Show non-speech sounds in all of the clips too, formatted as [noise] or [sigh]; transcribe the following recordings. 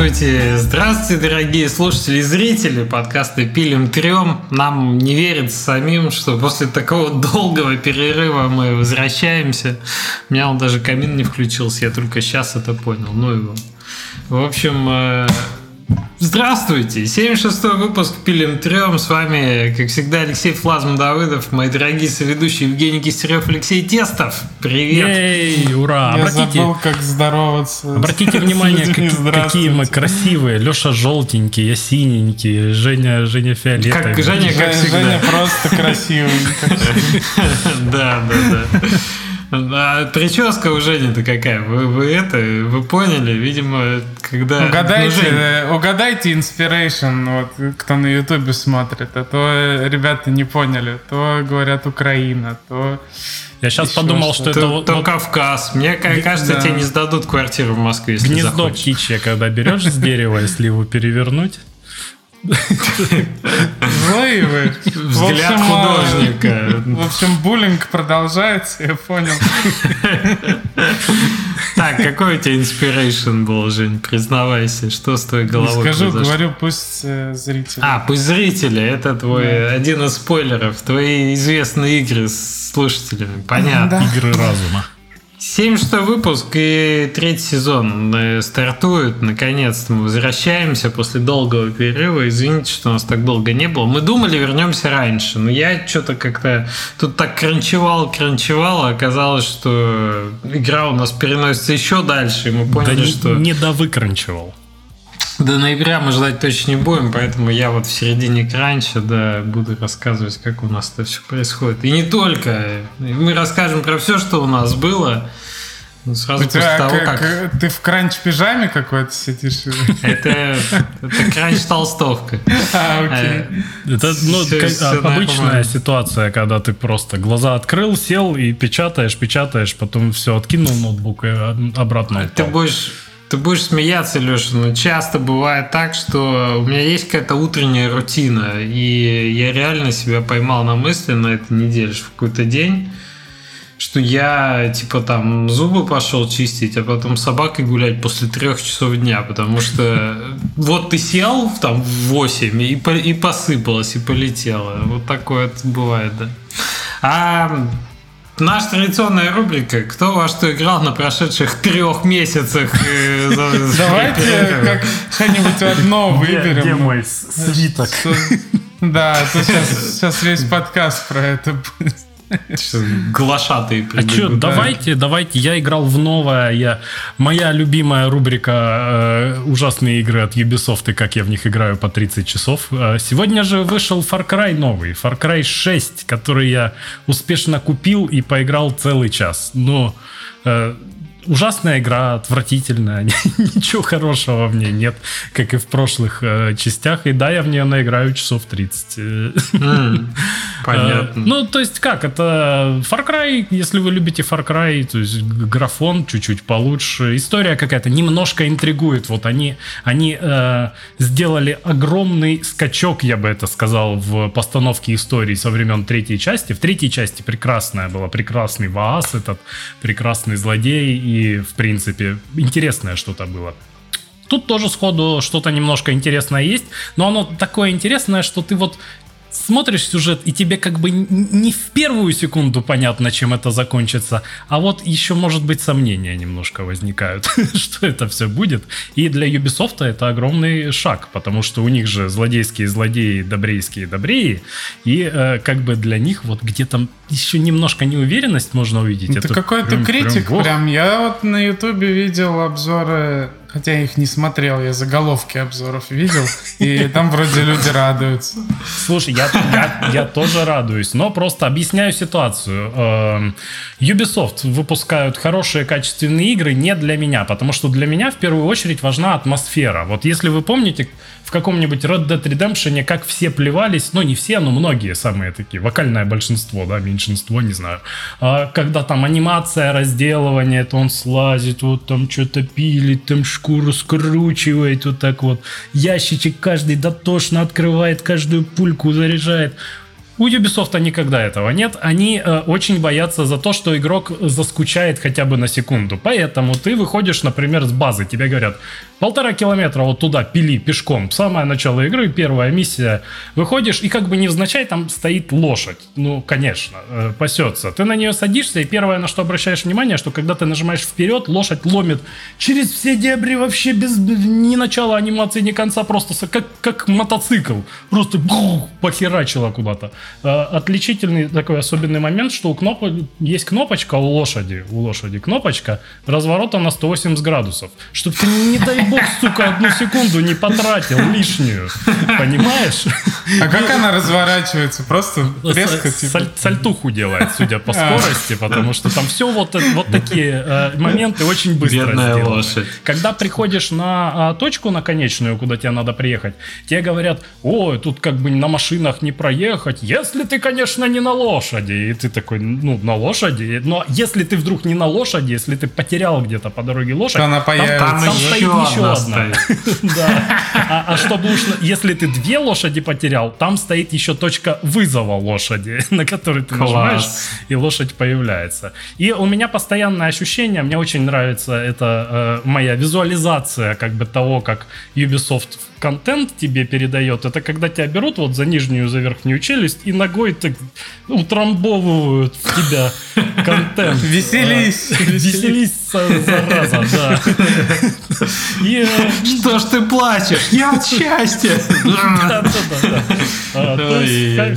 Здравствуйте, здравствуйте, дорогие слушатели и зрители подкаста «Пилим трем». Нам не верится самим, что после такого долгого перерыва мы возвращаемся. У меня он даже камин не включился, я только сейчас это понял. Ну его. В общем, э, Здравствуйте! 76-й выпуск «Пилим трем». С вами, как всегда, Алексей Флазм Давыдов, мои дорогие соведущие Евгений Кистерев, Алексей Тестов. Привет! Ей, ура! Я обратите, забыл, как здороваться. Обратите внимание, как, какие мы красивые. Леша желтенький, я синенький, Женя, Женя фиолетовый. Как Женя, как всегда. Женя просто красивый. [laughs] Да, да, да. А прическа у Жени-то какая? Вы, вы это, вы поняли? Видимо, когда... Угадайте, ну, Жень... угадайте inspiration, вот, кто на ютубе смотрит, а то ребята не поняли, то говорят Украина, то... Я сейчас подумал, что, что это... То, то Кавказ. Мне кажется, да. тебе не сдадут квартиру в Москве, если Гнездо захочешь. птичье, когда берешь с дерева, если его перевернуть, Злые вы. Взгляд общем, художника. В общем, буллинг продолжается, я понял. Так, какой у тебя inspiration был, Жень? Признавайся, что с твоей головой Не скажу, произошло? говорю, пусть э, зрители. А, пусть зрители. Это твой да. один из спойлеров. Твои известные игры с слушателями. Понятно. Да. Игры разума. 76 выпуск и третий сезон э, стартует. Наконец-то мы возвращаемся после долгого перерыва. Извините, что у нас так долго не было. Мы думали, вернемся раньше, но я что-то как-то тут так кранчевал, кранчевал, а оказалось, что игра у нас переносится еще дальше, и мы поняли, да что... Не довыкранчивал. До ноября мы ждать точно не будем, поэтому я вот в середине кранча, да, буду рассказывать, как у нас это все происходит. И не только. Мы расскажем про все, что у нас было. Ну, сразу у после тебя, того, как, как... Ты в кранч-пижаме какой-то сидишь? Это, это кранч-толстовка. А, окей. Э, это ну, все, как, все обычная ситуация, когда ты просто глаза открыл, сел и печатаешь, печатаешь, потом все, откинул ноутбук и обратно упал. Ты будешь ты будешь смеяться, Леша, но часто бывает так, что у меня есть какая-то утренняя рутина, и я реально себя поймал на мысли на этой неделе, в какой-то день, что я типа там зубы пошел чистить, а потом собакой гулять после трех часов дня, потому что вот ты сел там в 8 и, и посыпалось, и полетело. Вот такое бывает, да. А Наша традиционная рубрика «Кто во что играл на прошедших трех месяцах?» э, [laughs] Давайте как что-нибудь одно выберем. Где мой свиток? Да, то сейчас [laughs] весь подкаст про это будет. Глашатые А что, давайте, давайте. Я играл в новое. Я, моя любимая рубрика э, ужасные игры от Ubisoft и как я в них играю по 30 часов. Э, сегодня же вышел Far Cry новый, Far Cry 6, который я успешно купил и поиграл целый час. Но э, ужасная игра, отвратительная, [laughs] ничего хорошего в ней нет, как и в прошлых э, частях. И да, я в нее наиграю часов 30. Mm, [laughs] понятно. Э, ну, то есть как, это Far Cry, если вы любите Far Cry, то есть графон чуть-чуть получше, история какая-то немножко интригует. Вот они, они э, сделали огромный скачок, я бы это сказал, в постановке истории со времен третьей части. В третьей части прекрасная была, прекрасный Ваас этот, прекрасный злодей, и, в принципе, интересное что-то было. Тут тоже сходу что-то немножко интересное есть, но оно такое интересное, что ты вот смотришь сюжет, и тебе как бы не в первую секунду понятно, чем это закончится, а вот еще, может быть, сомнения немножко возникают, [laughs] что это все будет. И для Ubisoft это огромный шаг, потому что у них же злодейские злодеи, добрейские добреи, и э, как бы для них вот где-то еще немножко неуверенность можно увидеть. Это, это какой-то критик прям, прям. Я вот на Ютубе видел обзоры Хотя я их не смотрел, я заголовки обзоров видел, и там вроде люди радуются. Слушай, я, я, я тоже радуюсь, но просто объясняю ситуацию. Эм, Ubisoft выпускают хорошие качественные игры не для меня, потому что для меня в первую очередь важна атмосфера. Вот если вы помните, в каком-нибудь Red Dead Redemption как все плевались, ну не все, но многие самые такие, вокальное большинство, да, меньшинство, не знаю. А, когда там анимация разделывания, то он слазит, вот там что-то пилит, там шкуру скручивает, вот так вот. Ящичек каждый дотошно открывает, каждую пульку заряжает У Ubisoft никогда этого нет. Они э, очень боятся за то, что игрок заскучает хотя бы на секунду. Поэтому ты выходишь, например, с базы, тебе говорят, полтора километра вот туда пили пешком. Самое начало игры, первая миссия. Выходишь, и как бы невзначай там стоит лошадь. Ну, конечно, э, пасется. Ты на нее садишься, и первое, на что обращаешь внимание, что когда ты нажимаешь вперед, лошадь ломит через все дебри вообще без ни начала анимации, ни конца, просто как, как мотоцикл. Просто бух, похерачила куда-то. Э, отличительный такой особенный момент, что у кноп... есть кнопочка у лошади, у лошади кнопочка разворота на 180 градусов. Чтобы ты, не дай бог, сука, одну секунду не потратил лишнюю. Понимаешь? А как она разворачивается? Просто резко типа... Сальтуху делает, судя по а. скорости, потому что там все вот, вот такие э, моменты очень быстро Бедная сделаны. лошадь. Когда приходишь на а, точку на конечную, куда тебе надо приехать, тебе говорят, о, тут как бы на машинах не проехать, если ты, конечно, не на лошади. И ты такой, ну, на лошади. Но если ты вдруг не на лошади, если ты потерял где-то по дороге лошадь, то она появится. Там, там стоит еще одна. [laughs] А, а чтобы уж, если ты две лошади потерял, там стоит еще точка вызова лошади, [laughs] на которой ты нажимаешь, и лошадь появляется. И у меня постоянное ощущение, мне очень нравится это э, моя визуализация как бы того, как Ubisoft контент тебе передает, это когда тебя берут вот за нижнюю, за верхнюю челюсть и ногой так утрамбовывают в тебя контент. Веселись. Веселись, зараза, да. Э, Что ж ты плачешь? Я от счастья.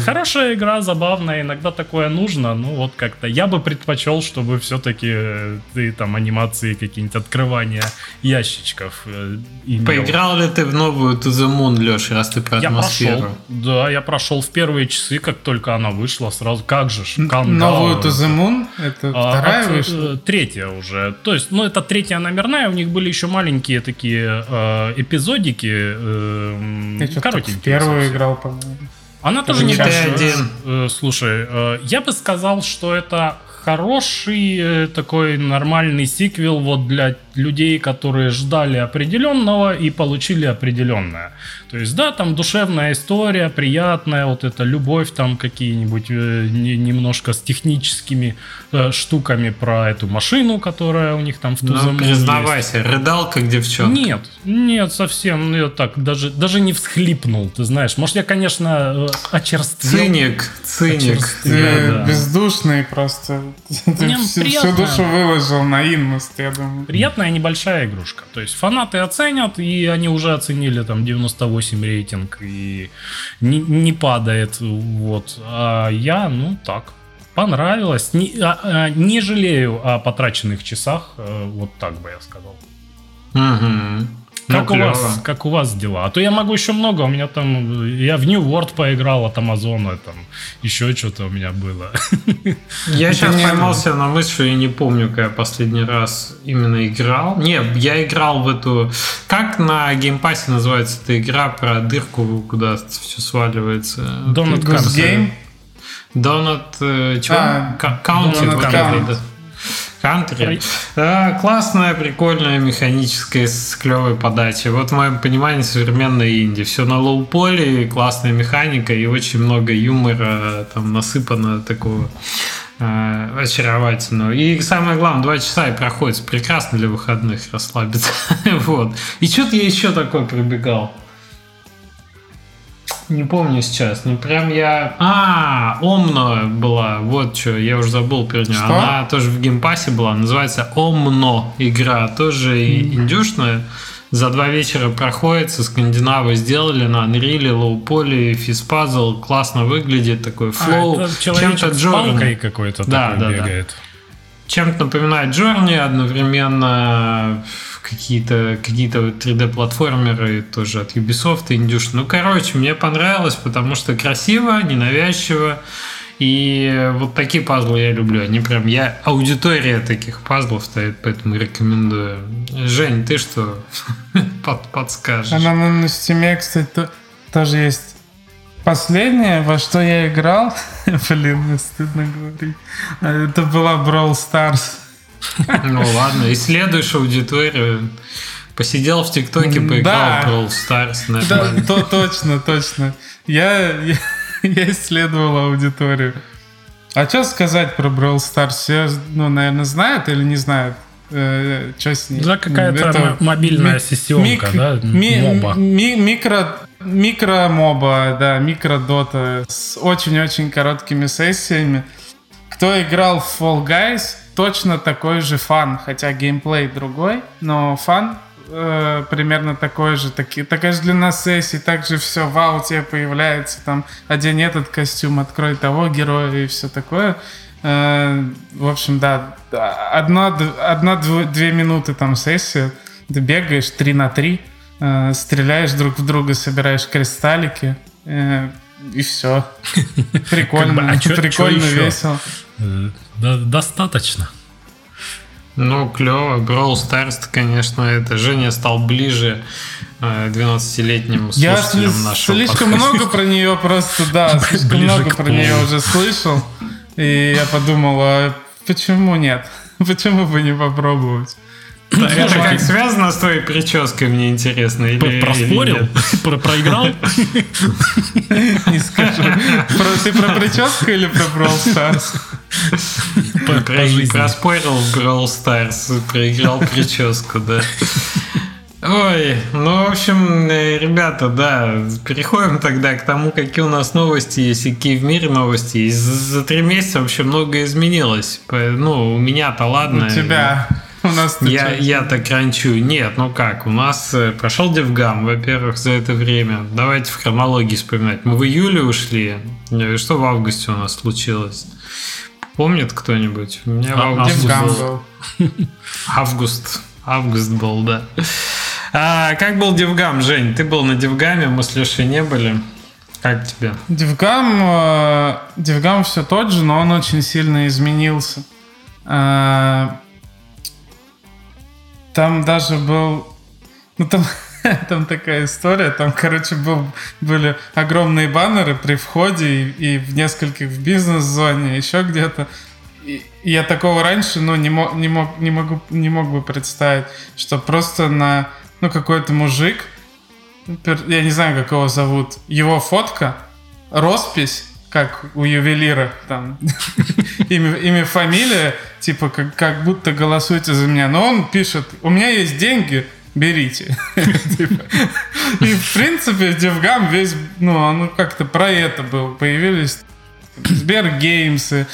Хорошая игра, забавная, иногда такое нужно, ну вот как-то я бы предпочел, чтобы все-таки э, ты там анимации какие-нибудь открывания ящичков э, Поиграл ли ты в новую To the Moon, Леша, раз ты про я атмосферу. Прошел, да, я прошел в первые часы, как только она вышла, сразу, как же, Новую To the Moon? Это а, вторая от, вышла? Э, третья уже. То есть, ну, это третья номерная, у них были еще маленькие такие э, эпизодики. Э, я коротенькие. Первую играл, по-моему. Она тоже не один. Э, слушай, э, я бы сказал, что это хороший э, такой нормальный сиквел вот для людей, которые ждали определенного и получили определенное. То есть, да, там душевная история, приятная, вот эта любовь, там какие-нибудь э, не, немножко с техническими э, штуками про эту машину, которая у них там в Тузаму Ну, признавайся, есть. рыдал как девчонка? Нет, нет, совсем, ну, я так, даже, даже не всхлипнул, ты знаешь. Может, я, конечно, э, очерствел. Циник, циник. Ты да. бездушный просто. [laughs] Ты всю, всю душу выложил на инмост, я думаю. Приятная небольшая игрушка. То есть фанаты оценят, и они уже оценили там 98 рейтинг, и не, не падает. Вот. А я, ну так, понравилось. Не, а, а, не жалею о потраченных часах, э, вот так бы я сказал. Угу. Как, ну, у вас, как у вас дела? А то я могу еще много. У меня там... Я в New World поиграл от Амазона. Там еще что-то у меня было. [laughs] Я сейчас поймался на мысль, что я не помню, когда я последний раз именно играл. Не, я играл в эту... Как на Game Pass е называется эта игра про дырку, куда все сваливается? Donut Game? Donut... Чего? County Country. А, классная, прикольная, механическая, с клевой подачей. Вот в моем понимании современной инди. Все на low poly, классная механика и очень много юмора там насыпано такого э, очаровательного. И самое главное, два часа и проходит прекрасно для выходных расслабиться. [laughs] вот. И что-то я еще такой пробегал. Не помню сейчас. Ну, прям я... А, Omno была. Вот что, я уже забыл про нее. Что? Она тоже в Game Pass е была. Называется Omno игра. Тоже mm-hmm. индюшная. За два вечера проходится. Скандинавы сделали на Unreal, low poly, физпазл. Классно выглядит. Такой flow. А, Чем-то Journey. какой-то да, да, бегает. Да. Чем-то напоминает Джорни одновременно какие-то какие-то 3D-платформеры тоже от Ubisoft и Indush. Ну, короче, мне понравилось, потому что красиво, ненавязчиво. И вот такие пазлы я люблю. Они прям... Я аудитория таких пазлов стоит, поэтому рекомендую. Жень, ты что [laughs] под, подскажешь? Она на, Steam, кстати, тоже есть Последнее, во что я играл, [laughs] блин, мне стыдно говорить, это была Brawl Stars. [laughs] Ну ладно, исследуешь аудиторию. Посидел в ТикТоке, поиграл в Brawl Stars. Да, то, точно, точно. Я, я, [laughs] я исследовал аудиторию. А что сказать про Brawl Stars? Все, ну, наверное, знают или не знают? Э, что с ней? Да, какая-то Это мобильная ми- сессионка, мик- да? Ми- моба. Ми- микро, микро моба, да, микро дота с очень-очень короткими сессиями. Кто играл в Fall Guys, точно такой же фан, хотя геймплей другой, но фан э, примерно такой же, таки, такая же длина сессии, также все, вау, тебе появляется, там, одень этот костюм, открой того героя и все такое. Э, в общем, да, одна, одна две минуты там сессия, ты бегаешь 3 на 3, э, стреляешь друг в друга, собираешь кристаллики, э, и все. [laughs] Прикольно, а прикольно, весело. Достаточно. Ну, клево. Brawl Stars, конечно, это Женя стал ближе 12-летним слушателям Я нашего слишком подкаста. много про нее просто, да, слишком Ближе много про полу. нее уже слышал. И я подумал, а почему нет? [laughs] Почему бы не попробовать? Это как связано с твоей прической, мне интересно. Или, Проспорил? [laughs] Про- Проиграл? [laughs] Не скажу. Ты про прическу или про Brawl Stars? По- по жизни. Проспорил в Brawl Stars, проиграл прическу, да. Ой, ну, в общем, э, ребята, да, переходим тогда к тому, какие у нас новости есть, и какие в мире новости есть. За, три месяца вообще многое изменилось. Ну, у меня-то ладно. У тебя. У нас Я, я так ранчу. Нет, ну как, у нас э, прошел Девгам, во-первых, за это время. Давайте в хронологии вспоминать. Мы в июле ушли. Э, Что в августе у нас случилось? Помнит кто-нибудь? У меня в А, августе DevGAMM был- был. [laughs] Август. Август был, да. А, как был DevGAMM, Жень? Ты был на DevGAMM е, мы с Лешей не были. Как тебе? DevGAMM, э, DevGAMM все тот же, но он очень сильно изменился. Э, Там даже был... Ну, там, [laughs] [laughs] там такая история. Там, короче, был, были огромные баннеры при входе и, и в нескольких в бизнес-зоне, еще где-то. И я такого раньше, ну, не мог, не мог, не могу, не мог бы представить, что просто на, ну, какой-то мужик, я не знаю, как его зовут, его фотка, роспись, как у ювелира, там, [laughs] имя, имя, фамилия, типа, как, как будто голосуйте за меня. Но он пишет, у меня есть деньги, берите. [laughs] Типа. И, в принципе, DevGAMM весь, ну, он как-то про это был. Появились Сбер Games ы,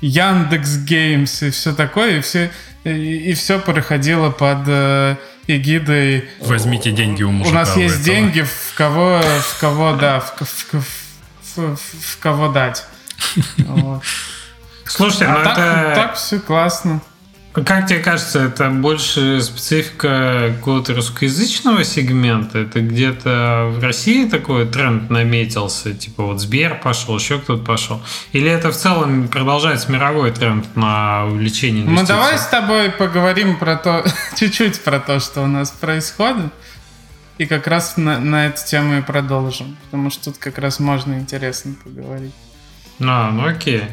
Яндекс Games и все такое, и все, и, все проходило под э, эгидой Возьмите деньги у мужика. у нас есть этого. деньги, в кого, в кого, да, в, в- в- в- в кого дать. [laughs] Вот. Слушайте, ну А так, это... так все классно. Как тебе кажется, это больше специфика какого-то русскоязычного сегмента? Это где-то в России такой тренд наметился? Типа вот Сбер пошел, еще кто-то пошел? Или это в целом продолжается мировой тренд на увеличение Мы инвестиций? давай с тобой поговорим про то, [laughs] чуть-чуть про то, что у нас происходит. И как раз на, на эту тему и продолжим. Потому что тут как раз можно интересно поговорить. А, ну окей.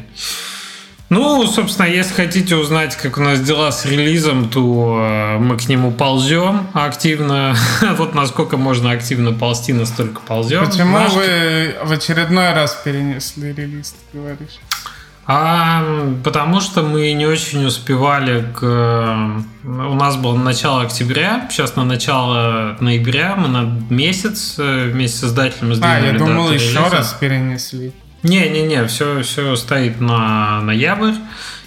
Ну, собственно, если хотите узнать, как у нас дела с релизом, то э, мы к нему ползем активно. [laughs] Вот насколько можно активно ползти, настолько ползем. Почему Наш- вы в очередной раз перенесли релиз, ты говоришь? А, потому что мы не очень успевали к... э, У нас было начало октября, сейчас на начало ноября, мы на месяц э, вместе с издателем А, сдвинули я думал, еще релиза. раз перенесли. Не-не-не, все, все стоит на ноябрь.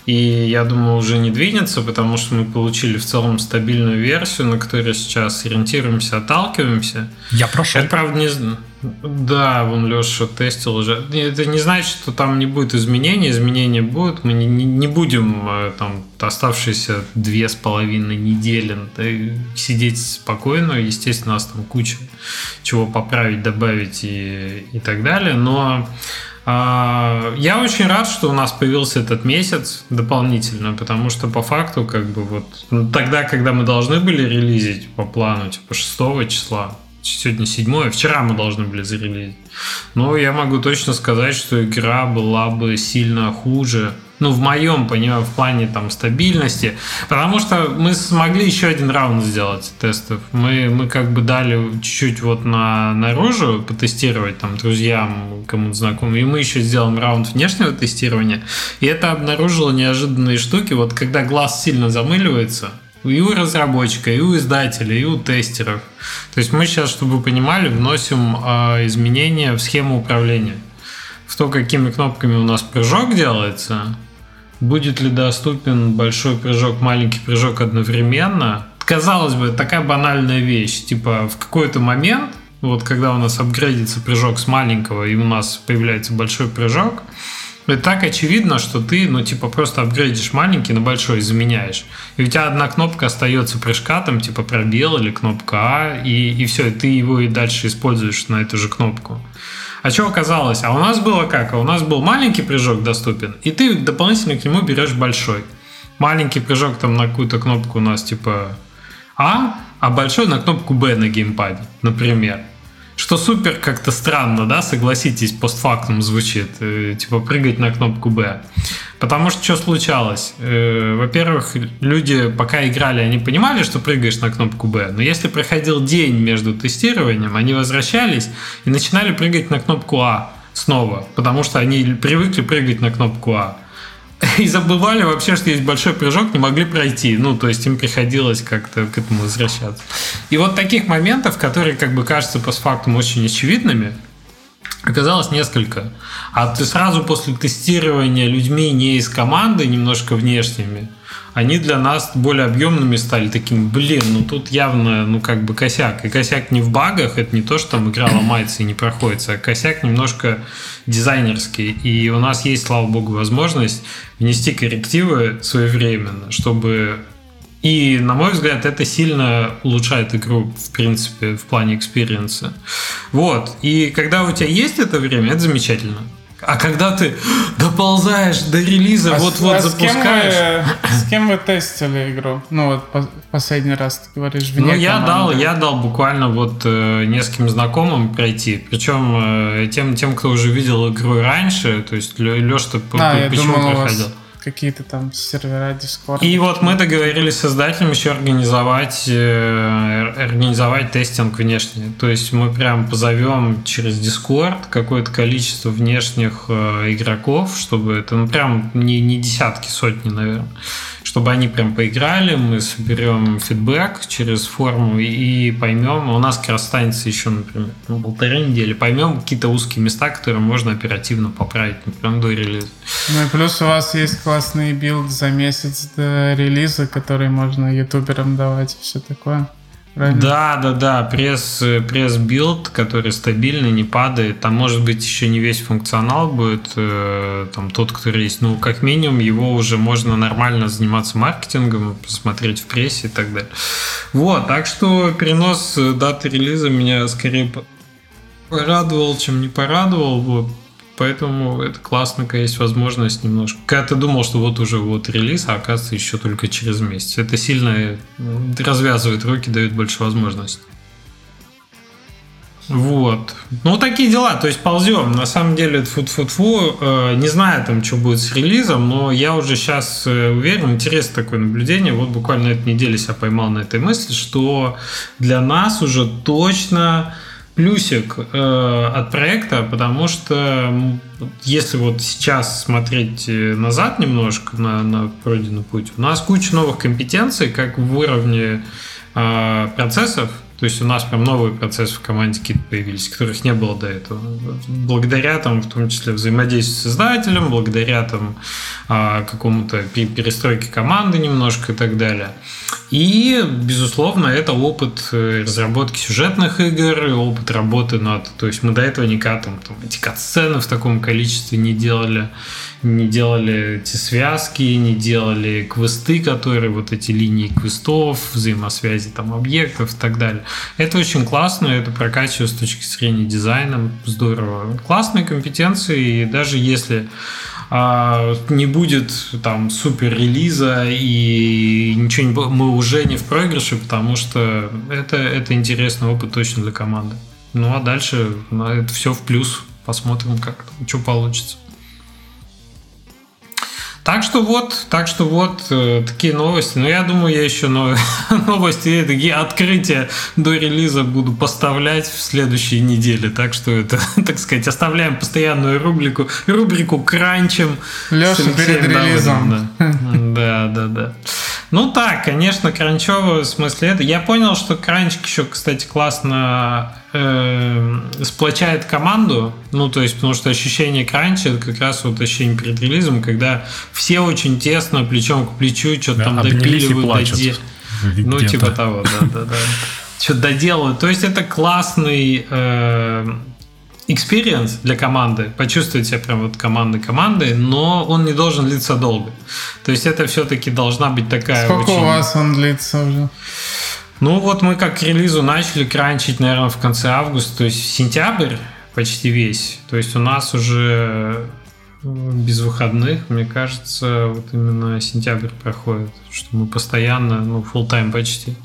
И я думаю, уже не двинется, потому что мы получили в целом стабильную версию, на которой сейчас ориентируемся, отталкиваемся. Я прошел. Это правда не... Да, вон Леша тестил уже. Это не значит, что там не будет изменений. Изменения будут. Мы не, не- не будем э, там оставшиеся две с половиной недели да, сидеть спокойно. Естественно, у нас там куча чего поправить, добавить и, и так далее. Но я очень рад, что у нас появился этот месяц дополнительно, потому что по факту, как бы вот ну, тогда, когда мы должны были релизить по плану, типа 6 числа, сегодня 7, вчера мы должны были зарелизить. Но я могу точно сказать, что игра была бы сильно хуже Ну, в моем, понимаю, в плане там стабильности. Потому что мы смогли еще один раунд сделать тестов. Мы, мы как бы дали чуть-чуть вот на, наружу потестировать там друзьям, кому-то знакомым. И мы еще сделаем раунд внешнего тестирования. И это обнаружило неожиданные штуки. Вот когда глаз сильно замыливается, и у разработчика, и у издателя, и у тестеров. То есть мы сейчас, чтобы вы понимали, вносим э, изменения в схему управления. В то, какими кнопками у нас прыжок делается, будет ли доступен большой прыжок, маленький прыжок одновременно. Казалось бы, такая банальная вещь. Типа в какой-то момент, вот когда у нас апгрейдится прыжок с маленького, и у нас появляется большой прыжок, это так очевидно, что ты, ну, типа, просто апгрейдишь маленький на большой, заменяешь. И у тебя одна кнопка остается прыжка, там, типа, пробел или кнопка А, и, и все, и ты его и дальше используешь на эту же кнопку. А что оказалось? А у нас было как? А у нас был маленький прыжок доступен, и ты дополнительно к нему берешь большой. Маленький прыжок там на какую-то кнопку у нас типа А, а большой на кнопку Б на геймпаде, например. Что супер как-то странно, да, согласитесь, постфактум звучит, э, типа прыгать на кнопку Б. Потому что что случалось? Э, во-первых, люди, пока играли, они понимали, что прыгаешь на кнопку Б, но если проходил день между тестированием, они возвращались и начинали прыгать на кнопку А снова, потому что они привыкли прыгать на кнопку А. [laughs] и забывали вообще, что есть большой прыжок, не могли пройти. Ну, то есть им приходилось как-то к этому возвращаться. И вот таких моментов, которые как бы кажутся постфактум очень очевидными, оказалось несколько. А ты сразу после тестирования людьми не из команды, немножко внешними, они для нас более объемными стали, таким, блин, ну тут явно, ну как бы косяк. И косяк не в багах, это не то, что там игра ломается и не проходится, а косяк немножко дизайнерский. И у нас есть, слава богу, возможность внести коррективы своевременно, чтобы и, на мой взгляд, это сильно улучшает игру, в принципе, в плане experience а. Вот. И когда у тебя есть это время, это замечательно. А когда ты доползаешь до релиза, а вот-вот а запускаешь... С кем, вы, с кем вы тестили игру? Ну вот по, последний раз ты говоришь вне Ну я дал, я дал буквально вот э, нескольким знакомым пройти. Причем э, тем, тем, кто уже видел игру раньше, то есть Леша, а, почему думал, проходил? Вас какие-то там сервера Discord. И вот мы договорились с создателем еще организовать, э, организовать тестинг внешний. То есть мы прям позовем через Discord какое-то количество внешних э, игроков, чтобы это ну, прям не, не десятки, сотни, наверное чтобы они прям поиграли, мы соберем фидбэк через форму и поймем, у нас как раз останется еще, например, ну, полторы недели, поймем какие-то узкие места, которые можно оперативно поправить, например, до релиза. Ну и плюс у вас есть классный билд за месяц до релиза, который можно ютуберам давать и все такое. Правильно? Да, да, да. Пресс, пресс билд, который стабильный, не падает. Там может быть еще не весь функционал будет, э, там тот, который есть. Ну, как минимум, его уже можно нормально заниматься маркетингом, посмотреть в прессе и так далее. Вот, так что перенос даты релиза меня скорее порадовал, чем не порадовал. Вот. Поэтому это классно, когда есть возможность немножко. Когда ты думал, что вот уже вот релиз, а оказывается еще только через месяц. Это сильно развязывает руки, дает больше возможностей. Вот. Ну, такие дела. То есть ползем. На самом деле, фу фу фу э, Не знаю, там, что будет с релизом, но я уже сейчас э, уверен, интересное такое наблюдение. Вот буквально на этой неделе себя поймал на этой мысли, что для нас уже точно плюсик э, от проекта, потому что если вот сейчас смотреть э, назад немножко на, на пройденный путь, у нас куча новых компетенций, как в уровне э, процессов, то есть у нас прям новые процессы в команде какие-то появились, которых не было до этого. Благодаря там, в том числе взаимодействию с издателем, благодаря там а, какому-то перестройке команды немножко и так далее. И, безусловно, это опыт э, разработки сюжетных игр, опыт работы над... То есть мы до этого никак там, там эти катсцены в таком количестве не делали не делали эти связки, не делали квесты, которые вот эти линии квестов, взаимосвязи там объектов и так далее. Это очень классно, это прокачивает с точки зрения дизайна, здорово. Классные компетенции, и даже если а, не будет там супер релиза и ничего не мы уже не в проигрыше, потому что это, это интересный опыт точно для команды. Ну а дальше ну, это все в плюс. Посмотрим, как что получится. Так что вот, так что вот э, такие новости. Но я думаю, я еще [laughs] новости, такие открытия до релиза буду поставлять в следующей неделе. Так что это, [laughs] так сказать, оставляем постоянную рубрику, рубрику кранчем. Леша перед релизом. Да, да, да. Ну так, конечно, кранчево в смысле это. Я понял, что кранчик еще, кстати, классно э, сплочает команду. Ну, то есть, потому что ощущение кранча это как раз вот ощущение перед релизом, когда все очень тесно, плечом к плечу, что-то да, там допиливают. Доде... Ну, типа того, да, да, да. Что-то доделывают. То есть это классный э, experience для команды, почувствовать себя прям вот командой команды, но он не должен длиться долго. То есть это все-таки должна быть такая Сколько очень... у вас он длится уже? Ну вот мы как к релизу начали кранчить, наверное, в конце августа, то есть сентябрь почти весь. То есть у нас уже без выходных, мне кажется, вот именно сентябрь проходит, что мы постоянно, ну, full time почти.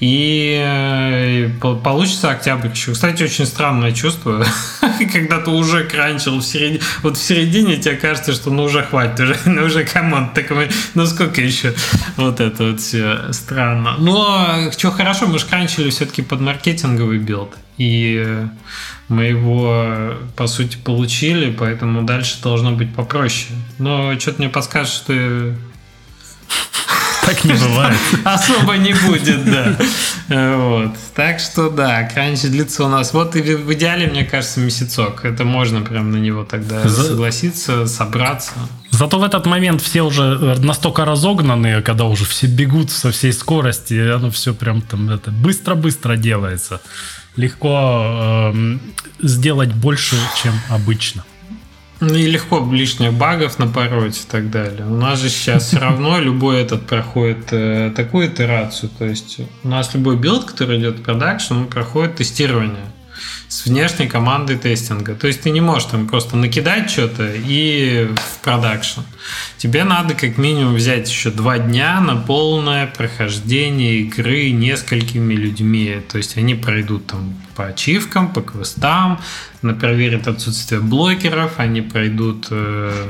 И э, получится октябрь еще. Кстати, очень странное чувство, [laughs] когда ты уже кранчил в середине. Вот в середине тебе кажется, что ну уже хватит, уже, [laughs] ну уже come on. Так мы, ну сколько еще? Вот это вот все странно. Но что хорошо, мы же кранчили все-таки под маркетинговый билд. И мы его, по сути, получили, поэтому дальше должно быть попроще. Но что-то мне подскажет, что [laughs] так не бывает. Особо не будет, да. Вот. Так что да, кранч длится у нас. Вот и в идеале, мне кажется, месяцок. Это можно прям на него тогда согласиться, собраться. Зато в этот момент все уже настолько разогнанные, когда уже все бегут со всей скорости, и оно все прям там это быстро-быстро делается. Легко э, сделать больше, чем обычно. Ну и легко лишних багов напороть и так далее. У нас же сейчас все равно любой этот проходит э, такую итерацию. То есть у нас любой билд, который идет в продакшн, он проходит тестирование с внешней командой тестинга. То есть ты не можешь там просто накидать что-то и в продакшн. Тебе надо как минимум взять еще два дня на полное прохождение игры несколькими людьми. То есть они пройдут там по ачивкам, по квестам, проверят отсутствие блокеров, они пройдут э,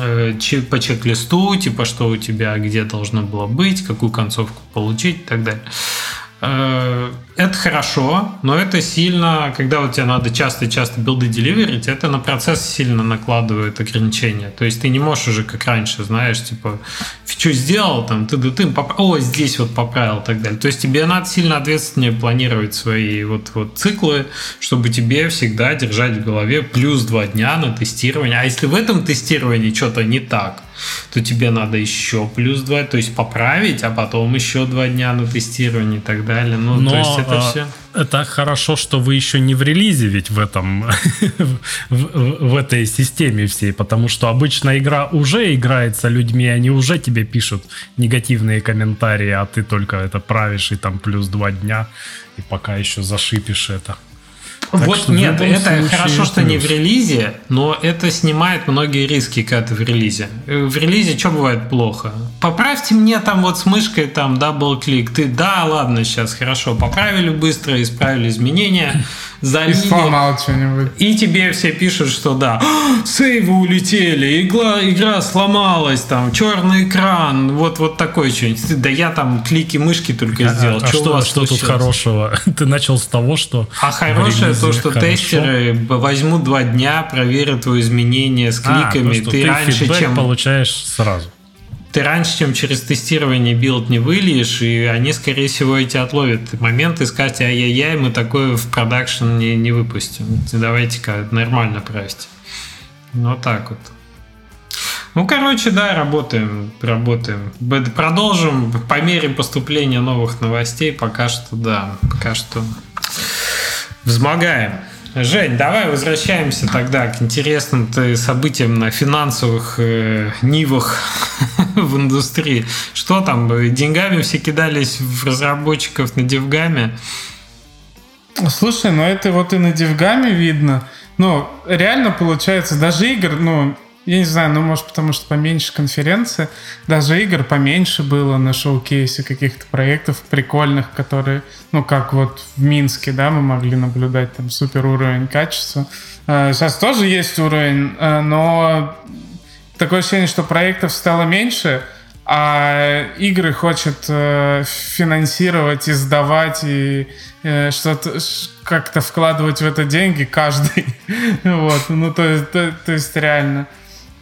э, по чек-листу, типа что у тебя где должно было быть, какую концовку получить и так далее. Э, это хорошо, но это сильно, когда вот тебе надо часто-часто билды деливерить, это на процесс сильно накладывает ограничения. То есть ты не можешь уже как раньше, знаешь, типа, что сделал, там, ты ты, ты о, здесь вот поправил и так далее. То есть тебе надо сильно ответственнее планировать свои вот, вот циклы, чтобы тебе всегда держать в голове плюс два дня на тестирование. А если в этом тестировании что-то не так, то тебе надо еще плюс два, то есть поправить, а потом еще два дня на тестирование и так далее. Ну, Но, то есть это а, все. Это хорошо, что вы еще не в релизе ведь в этом, [laughs] в, в этой системе всей, потому что обычно игра уже играется людьми, они уже тебе пишут негативные комментарии, а ты только это правишь и там плюс два дня, и пока еще зашипишь это. Так вот нет, это хорошо, что не в релизе, но это снимает многие риски, когда ты в релизе. В релизе что бывает плохо? Поправьте мне там вот с мышкой там double click. Ты, да, ладно, сейчас хорошо, поправили быстро, исправили изменения сломал что-нибудь. И тебе все пишут, что да, сейвы улетели, игла, игра сломалась, там, черный экран, вот, вот такой что-нибудь. Да я там клики мышки только а, сделал. А, что, а что тут хорошего? [laughs] Ты начал с того, что... А хорошее то, что хорошо. тестеры возьмут два дня, проверят твои изменения с а, кликами. А, то, ты, ты раньше, чем... получаешь сразу ты раньше, чем через тестирование билд не выльешь, и они, скорее всего, эти отловят момент и скажут, ай-яй-яй, мы такое в продакшн не, не выпустим. Давайте-ка нормально правьте. Ну, вот так вот. Ну, короче, да, работаем, работаем. Продолжим по мере поступления новых новостей. Пока что, да, пока что превозмогаем. Жень, давай возвращаемся тогда к интересным событиям на финансовых э, нивах [laughs] в индустрии. Что там, деньгами все кидались в разработчиков на девгаме? Слушай, ну это вот и на девгаме видно. Ну, реально получается, даже игр, ну, я не знаю, ну, может, потому что поменьше конференции. Даже игр поменьше было на шоу-кейсе каких-то проектов прикольных, которые, ну, как вот в Минске, да, мы могли наблюдать там супер уровень качества. Сейчас а, тоже есть уровень, а, но такое ощущение, что проектов стало меньше, а игры хочет э, финансировать, издавать и э, что-то как-то вкладывать в это деньги каждый. [laughs] вот, ну то то, то есть реально.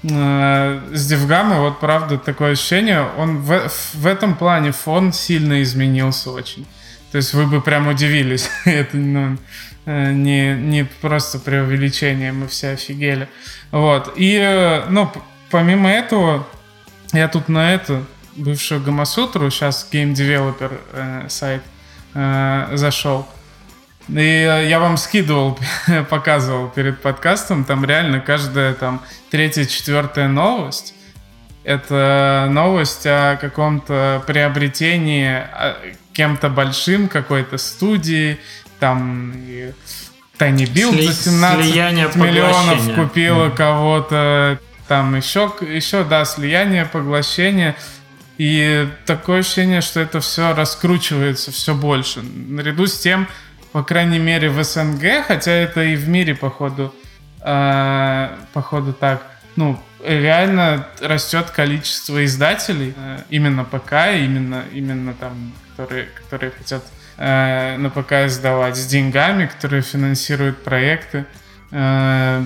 Э, с Девгама вот правда такое ощущение, он в, в этом плане фон сильно изменился очень. То есть вы бы прям удивились. [laughs] это ну, э, не, не просто преувеличение, мы все офигели. Вот. И, э, ну, помимо этого, я тут на это, бывшую Гамасутру, сейчас Developer э, сайт, э, зашел. И я вам скидывал, [laughs] показывал перед подкастом, там реально каждая там третья, четвертая новость это новость о каком-то приобретении кем-то большим, какой-то студии, там Tiny Build Сли- за 17 миллионов купила mm. кого-то, там еще, еще, да, слияние, поглощение. И такое ощущение, что это все раскручивается все больше. Наряду с тем, по крайней мере, в СНГ, хотя это и в мире, походу, э, походу так, ну, реально растет количество издателей, э, именно ПК, именно, именно там, которые, которые хотят э, на ПК издавать с деньгами, которые финансируют проекты. Э,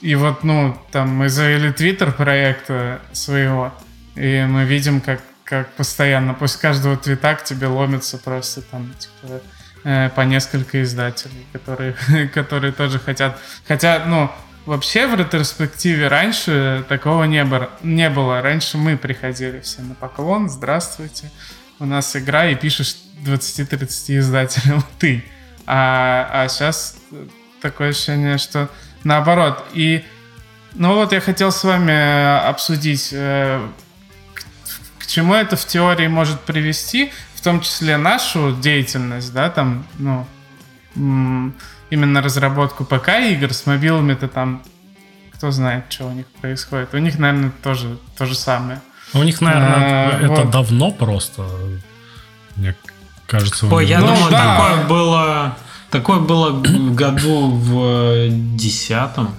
и вот, ну, там мы завели твиттер проекта своего, и мы видим, как, как постоянно после каждого твита к тебе ломится просто там, типа, по несколько издателей, которые, [laughs] которые тоже хотят. Хотя, ну, вообще в ретроспективе раньше такого не было. Не было. Раньше мы приходили все на поклон, здравствуйте, у нас игра, и пишешь 20-30 издателям [laughs] ты. А, а сейчас такое ощущение, что наоборот. И ну вот я хотел с вами э, обсудить, э, к, к чему это в теории может привести, в том числе нашу деятельность, да, там, ну, именно разработку ПК-игр с мобилами-то там кто знает, что у них происходит. У них, наверное, тоже то же самое. У них, наверное, а, это вот. давно просто. Мне кажется. Ой, я ну, думаю, да. такое было, такое было году в десятом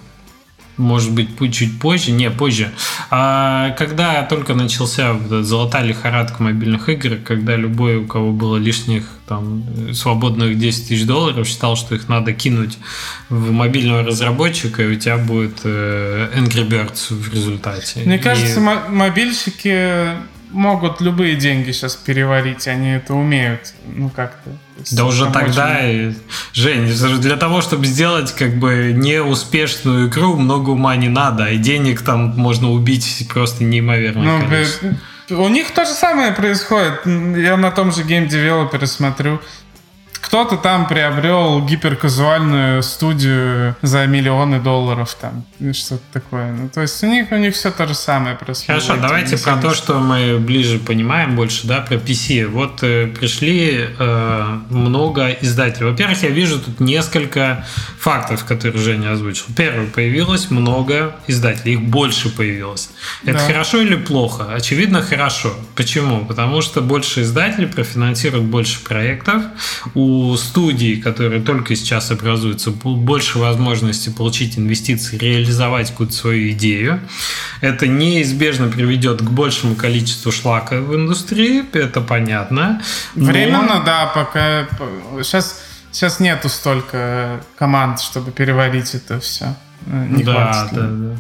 может быть, чуть позже, не, позже. А, когда только начался вот золотая лихорадка мобильных игр, когда любой, у кого было лишних там свободных 10 тысяч долларов, считал, что их надо кинуть в мобильного разработчика, и у тебя будет э, Angry Birds в результате. Мне и... кажется, мобильщики могут любые деньги сейчас переварить, они это умеют, ну как-то. Да уже тогда, очень... Жень, для того, чтобы сделать как бы неуспешную игру, много ума не надо, и денег там можно убить просто неимоверное ну. У них то же самое происходит. Я на том же Game Developer смотрю кто-то там приобрел гиперказуальную студию за миллионы долларов там, что-то такое. Ну, то есть у них, у них все то же самое происходит. Хорошо, давайте про то, что мы ближе понимаем больше, да, про PC. Вот э, пришли э, много издателей. Во-первых, я вижу тут несколько фактов, которые Женя озвучил. Первое, появилось много издателей, их больше появилось. Это да. хорошо или плохо? Очевидно, хорошо. Почему? Потому что больше издателей профинансируют больше проектов. У у студий, которые только сейчас образуются, больше возможности получить инвестиции, реализовать какую-то свою идею. Это неизбежно приведет к большему количеству шлака в индустрии, это понятно. Но... Временно, да, пока сейчас, сейчас нету столько команд, чтобы переварить это все. Э, не да. Да, да.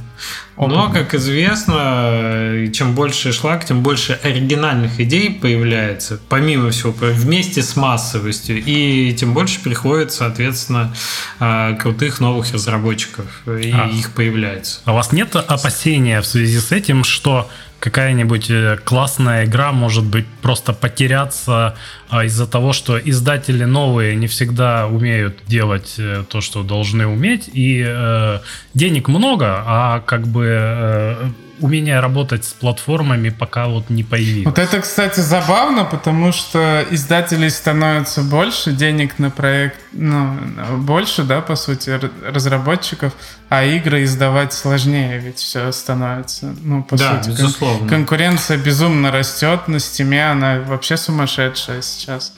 Но, как известно, чем больше шлак, тем больше оригинальных идей появляется, помимо всего, вместе с массовостью. И тем больше приходит, соответственно, э, крутых новых разработчиков, и а. их появляется. А у вас нет опасения в связи с этим, что какая-нибудь э, классная игра может быть просто потеряться а, из-за того, что издатели новые не всегда умеют делать э, то, что должны уметь, и э, денег много, а как бы э, умение работать с платформами пока вот не появилось. Вот это, кстати, забавно, потому что издателей становится больше, денег на проект, ну, больше, да, по сути, разработчиков, а игры издавать сложнее, ведь все становится, ну, по да, сути. Безусловно. конкуренция безумно растет на стиме, она вообще сумасшедшая сейчас.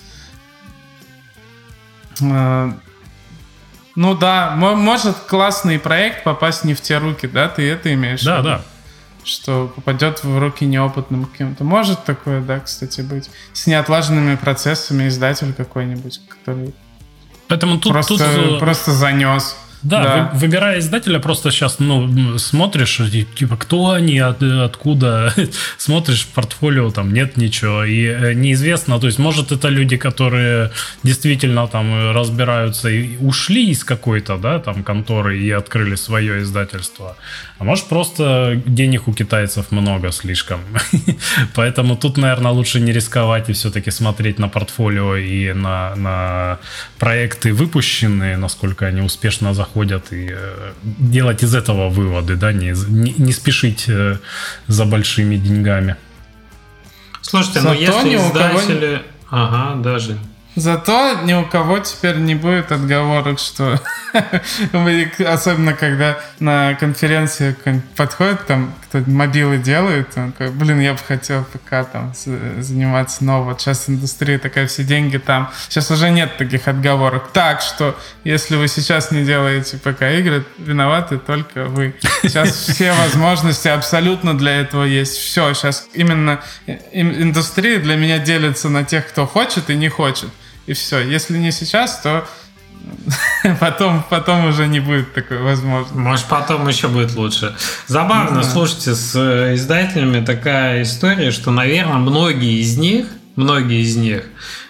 Ну да, может классный проект попасть не в те руки, да, ты это имеешь? Да, да. что попадет в руки неопытным каким-то. Может такое, да, кстати, быть. С неотлаженными процессами издатель какой-нибудь, который Поэтому тут, просто, тут... просто занес. Да, да. Вы, выбирая издателя, просто сейчас ну, смотришь, типа, кто они, от, откуда, [laughs] смотришь портфолио, там нет ничего, и э, неизвестно, то есть, может, это люди, которые действительно там разбираются и ушли из какой-то, да, там, конторы и открыли свое издательство, а может, просто денег у китайцев много слишком, [laughs] поэтому тут, наверное, лучше не рисковать и все-таки смотреть на портфолио и на, на проекты выпущенные, насколько они успешно заходят и э, делать из этого выводы, да, не, не, не спешить э, за большими деньгами. Слушайте, ну Зато ну если издатели... Кого... Ага, даже. Зато ни у кого теперь не будет отговорок, что [laughs] особенно когда на конференции подходит там кто мобилы делает, он такой, блин, я бы хотел ПК там заниматься, но вот сейчас индустрия такая, все деньги там. Сейчас уже нет таких отговорок. Так что, если вы сейчас не делаете ПК игры, виноваты только вы. Сейчас [laughs] все возможности абсолютно для этого есть. Все, сейчас именно индустрия для меня делится на тех, кто хочет и не хочет и все. Если не сейчас, то [laughs] потом, потом уже не будет такой возможности. Может, потом еще будет лучше. Забавно, да. слушайте, с э, издателями такая история, что, наверное, многие из них, многие из них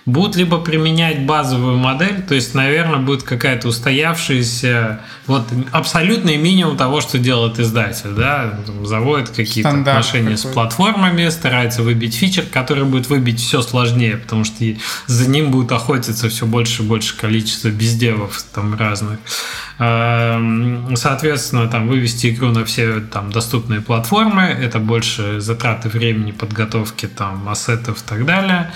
будут либо применять базовую модель, то есть, наверное, будет какая-то устоявшаяся, вот абсолютный минимум того, что делает издатель, да, заводит какие-то Стандарт отношения какой. с платформами, старается выбить фичер, который будет выбить все сложнее, потому что за ним будет охотиться все больше и больше количество бездевов там разных. Эм, соответственно, там вывести игру на все там доступные платформы, это больше затраты времени, подготовки там ассетов и так далее.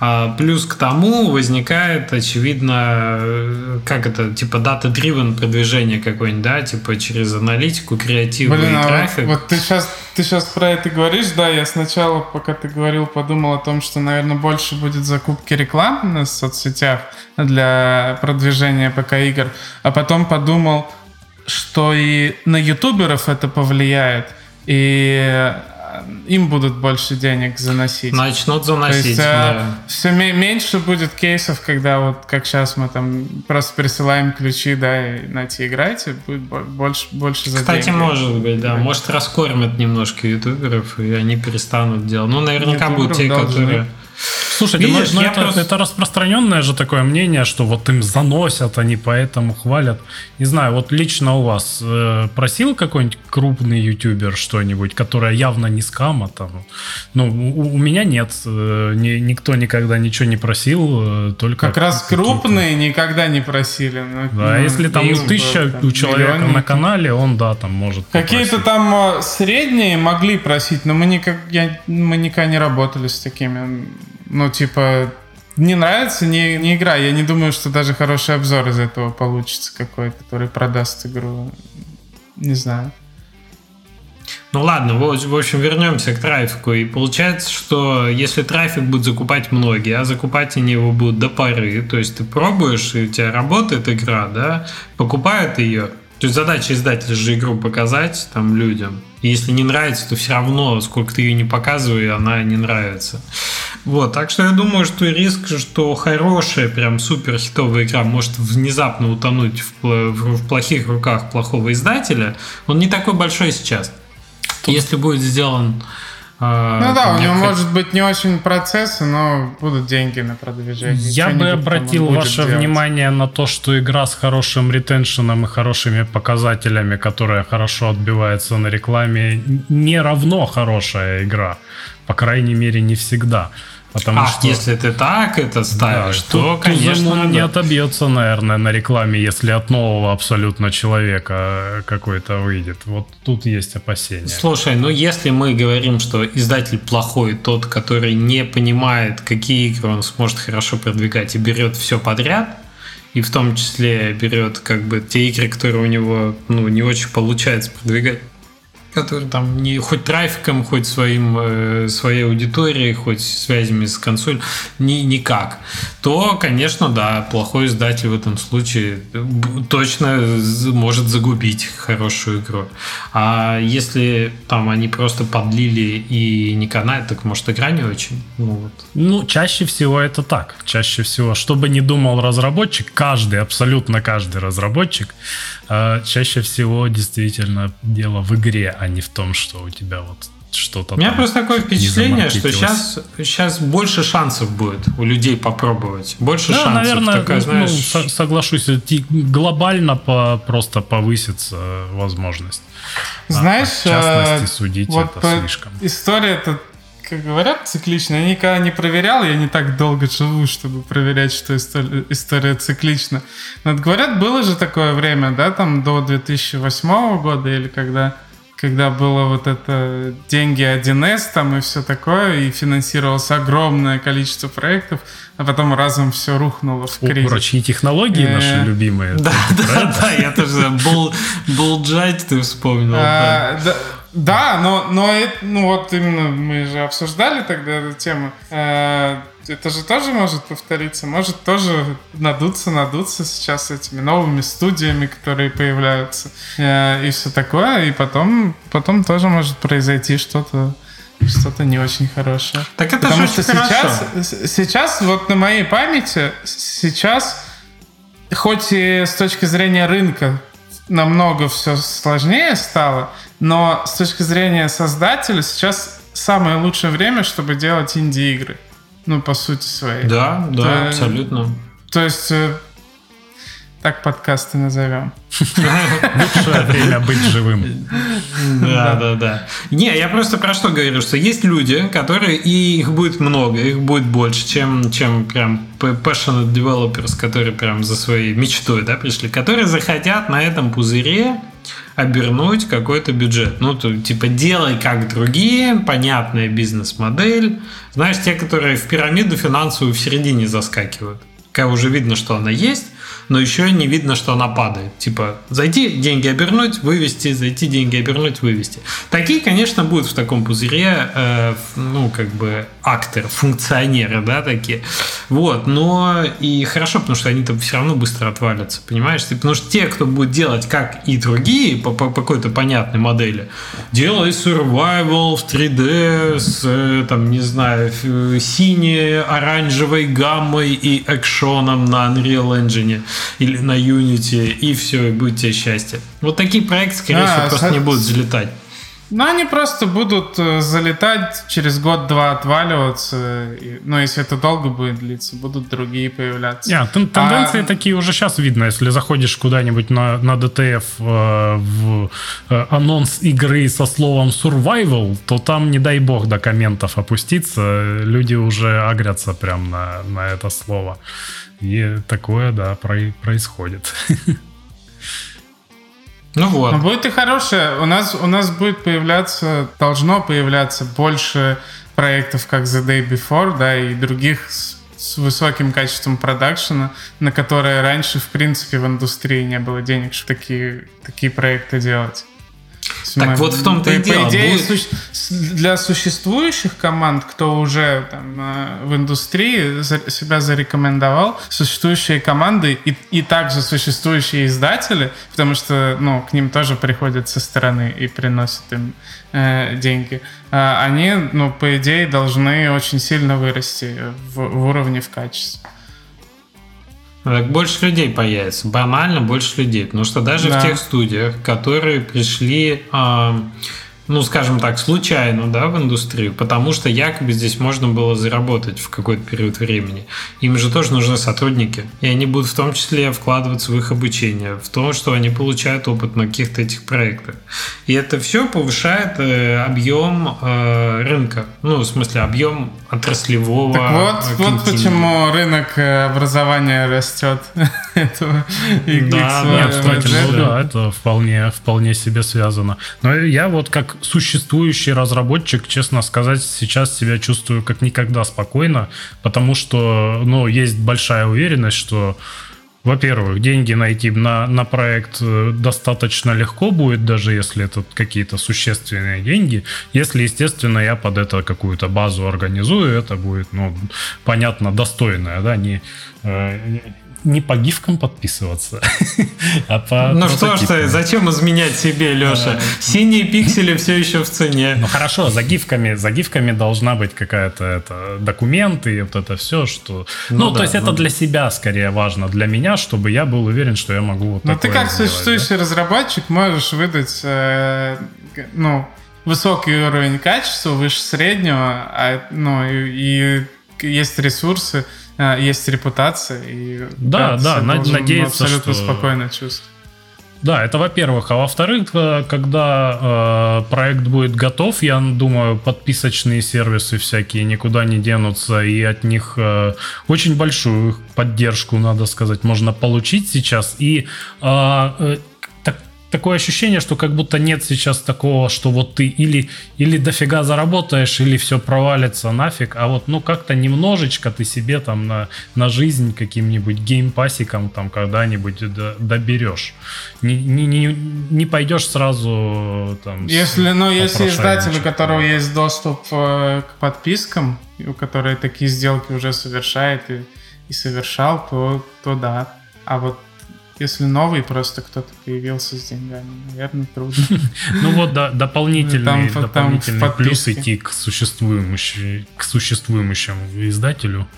А, плюс к тому возникает, очевидно, как это, типа дата-дривен продвижение какое-нибудь, да, типа через аналитику, креатив Блин, и а трафик. Вот, вот ты сейчас, ты сейчас про это говоришь, да, я сначала, пока ты говорил, подумал о том, что, наверное, больше будет закупки рекламы на соцсетях для продвижения ПК-игр, а потом подумал, что и на ютуберов это повлияет, и им будут больше денег заносить. Начнут заносить, То есть, э, да. Все меньше будет кейсов, когда вот как сейчас мы там просто присылаем ключи, да, и найти играйте, будет больше, больше за Кстати, деньги. может быть, да. Может, раскормят немножко ютуберов, и они перестанут делать. Ну, наверняка будут те, которые... Слушайте, Видишь, ну, ну это, просто... это распространенное же такое мнение, что вот им заносят, они поэтому хвалят. Не знаю, вот лично у вас э, просил какой-нибудь крупный ютубер что-нибудь, которое явно не скама там? Ну, у, у меня нет. Э, ни, никто никогда ничего не просил, э, только... Как раз крупные никогда не просили. Ну, да, ну, если там тысяча там, у человека на канале, он, да, там может Какие-то там э, средние могли просить, но мы, никак, я, мы никогда не работали с такими ну, типа, не нравится, не, не игра. Я не думаю, что даже хороший обзор из этого получится какой-то, который продаст игру. Не знаю. Ну ладно, в общем, вернемся к трафику. И получается, что если трафик будут закупать многие, а закупать они его будут до поры, то есть ты пробуешь, и у тебя работает игра, да, покупают ее, то есть задача издателя же игру показать там людям. И если не нравится, то все равно, сколько ты ее не показывай, она не нравится. Вот, так что я думаю, что риск, что хорошая, прям супер хитовая игра может внезапно утонуть в, в, в плохих руках плохого издателя, он не такой большой сейчас. Тут... Если будет сделан а, ну да, у него может быть не очень процессы, но будут деньги на продвижение. Я бы обратил ваше делать. внимание на то, что игра с хорошим ретеншеном и хорошими показателями, которая хорошо отбивается на рекламе, не равно хорошая игра. По крайней мере, не всегда. Потому а, что... если ты так это ставишь, да, то, конечно... Он не отобьется, наверное, на рекламе, если от нового абсолютно человека какой-то выйдет. Вот тут есть опасения. Слушай, ну если мы говорим, что издатель плохой, тот, который не понимает, какие игры он сможет хорошо продвигать и берет все подряд, и в том числе берет как бы те игры, которые у него ну, не очень получается продвигать, который там не хоть трафиком, хоть своим, э, своей аудиторией, хоть связями с консоль, ни, никак, то, конечно, да, плохой издатель в этом случае точно может загубить хорошую игру. А если там они просто подлили и не канает, так может игра не очень? Ну, вот. ну, чаще всего это так. Чаще всего, что бы ни думал разработчик, каждый, абсолютно каждый разработчик, э, чаще всего действительно дело в игре, а не в том, что у тебя вот что-то. У меня просто такое впечатление, что сейчас, сейчас больше шансов будет у людей попробовать. Больше да, шансов. Наверное, такая, ну, знаешь... ну, соглашусь, глобально по, просто повысится возможность. Знаешь, а, в частности, э, судить вот это слишком. История это как говорят, цикличная. Я никогда не проверял, я не так долго живу, чтобы проверять, что история, история циклична. Но говорят, было же такое время, да, там до 2008 года или когда когда было вот это деньги 1С там и все такое, и финансировалось огромное количество проектов, а потом разом все рухнуло в кризис. Прочие технологии наши э, любимые. [laughs] Да, да, да, я тоже Булджать ты вспомнил. Да, но, но ну вот именно мы же обсуждали тогда эту тему. Э, это же тоже может повториться, может тоже надуться, надуться сейчас этими новыми студиями, которые появляются э, и все такое, и потом, потом тоже может произойти что-то что-то не очень хорошее. Так это Потому же что сейчас, сейчас, вот на моей памяти, сейчас, хоть и с точки зрения рынка намного все сложнее стало, но с точки зрения создателя сейчас самое лучшее время, чтобы делать инди-игры. Ну, по сути своей. Да, да, то, абсолютно. То есть, э, так подкасты назовем. Лучшее время быть живым. Да, да, да. Не, я просто про что говорю, что есть люди, которые, и их будет много, их будет больше, чем, чем прям passionate developers, которые прям за своей мечтой да, пришли, которые захотят на этом пузыре обернуть какой-то бюджет. Ну, то, типа, делай как другие, понятная бизнес-модель. Знаешь, те, которые в пирамиду финансовую в середине заскакивают. Когда уже видно, что она есть, но еще не видно, что она падает. Типа, зайти, деньги обернуть, вывести, зайти, деньги обернуть, вывести. Такие, конечно, будут в таком пузыре, э, ну, как бы, акторы, функционеры, да, такие. Вот, но и хорошо, потому что они там все равно быстро отвалятся, понимаешь? Потому что те, кто будет делать, как и другие, по, по, по какой-то понятной модели, делай survival в 3D с, э, там, не знаю, синей, оранжевой гаммой и экшоном на Unreal Engine, или на Unity, и все, и будет тебе счастье. Вот такие проекты, скорее а, всего, просто не будут залетать. Ну, они просто будут э, залетать, через год-два отваливаться. И, ну, если это долго будет длиться, будут другие появляться. Yeah, тенденции а... такие уже сейчас видно. Если заходишь куда-нибудь на, на DTF э, в э, анонс игры со словом survival, то там, не дай бог, до комментов опуститься. Люди уже агрятся прям на, на это слово. И такое, да, происходит. [laughs] Ну вот. Но будет и хорошее. У нас, у нас будет появляться, должно появляться больше проектов, как The Day Before, да, и других с, с высоким качеством продакшена, на которые раньше, в принципе, в индустрии не было денег, чтобы такие, такие проекты делать. Так вот в том-то и дело. По идее, для существующих команд, кто уже там, э, в индустрии себя зарекомендовал, существующие команды и, и также существующие издатели, потому что ну, к ним тоже приходят со стороны и приносят им э, деньги, э, они, ну, по идее, должны очень сильно вырасти в, в уровне, в качестве. Так больше людей появится, банально больше людей, потому что даже да. в тех студиях, которые пришли э, ну, скажем так, случайно, да, в индустрию, потому что якобы здесь можно было заработать в какой-то период времени. Им же тоже нужны сотрудники, и они будут в том числе вкладываться в их обучение, в то, что они получают опыт на каких-то этих проектах. И это все повышает э, объем э, рынка, ну, в смысле, объем отраслевого. Так вот, вот почему рынок э, образования растет. [laughs] этого да, да, кстати, ну, да, это вполне, вполне себе связано. Но я вот как существующий разработчик, честно сказать, сейчас себя чувствую как никогда спокойно, потому что, ну, есть большая уверенность, что во-первых, деньги найти на, на проект э, достаточно легко будет, даже если это какие-то существенные деньги. Если, естественно, я под это какую-то базу организую, это будет, ну, понятно, достойное, да, не, э, не по гифкам подписываться, [laughs] а по Ну что ж ты, зачем изменять себе, Леша? Синие пиксели все еще в цене. Ну хорошо, за гифками, за гифками должна быть какая-то это, документ и вот это все, что... Ну, ну да, то есть ну... это для себя скорее важно, для меня, чтобы я был уверен, что я могу вот Ну ты как сделать, существующий да? разработчик можешь выдать, э, ну, высокий уровень качества, выше среднего, а, ну, и, и есть ресурсы, а, есть репутация, и да, да, надеяться, абсолютно что... спокойно чувствовать. Да, это во-первых. А во-вторых, э, когда э, проект будет готов, я думаю, подписочные сервисы всякие никуда не денутся, и от них э, очень большую поддержку, надо сказать, можно получить сейчас. И э, э такое ощущение, что как будто нет сейчас такого, что вот ты или, или дофига заработаешь, или все провалится нафиг, а вот ну как-то немножечко ты себе там на, на жизнь каким-нибудь геймпасиком там когда-нибудь доберешь. Не, не, не, не пойдешь сразу там... Если, ну, если издатель, у которого есть доступ э, к подпискам, у которой такие сделки уже совершает и, и совершал, то, то да. А вот если новый просто кто-то появился с деньгами, наверное, трудно. [laughs] Ну вот да, дополнительный, дополнительный плюс идти к существующему, к существующему издателю,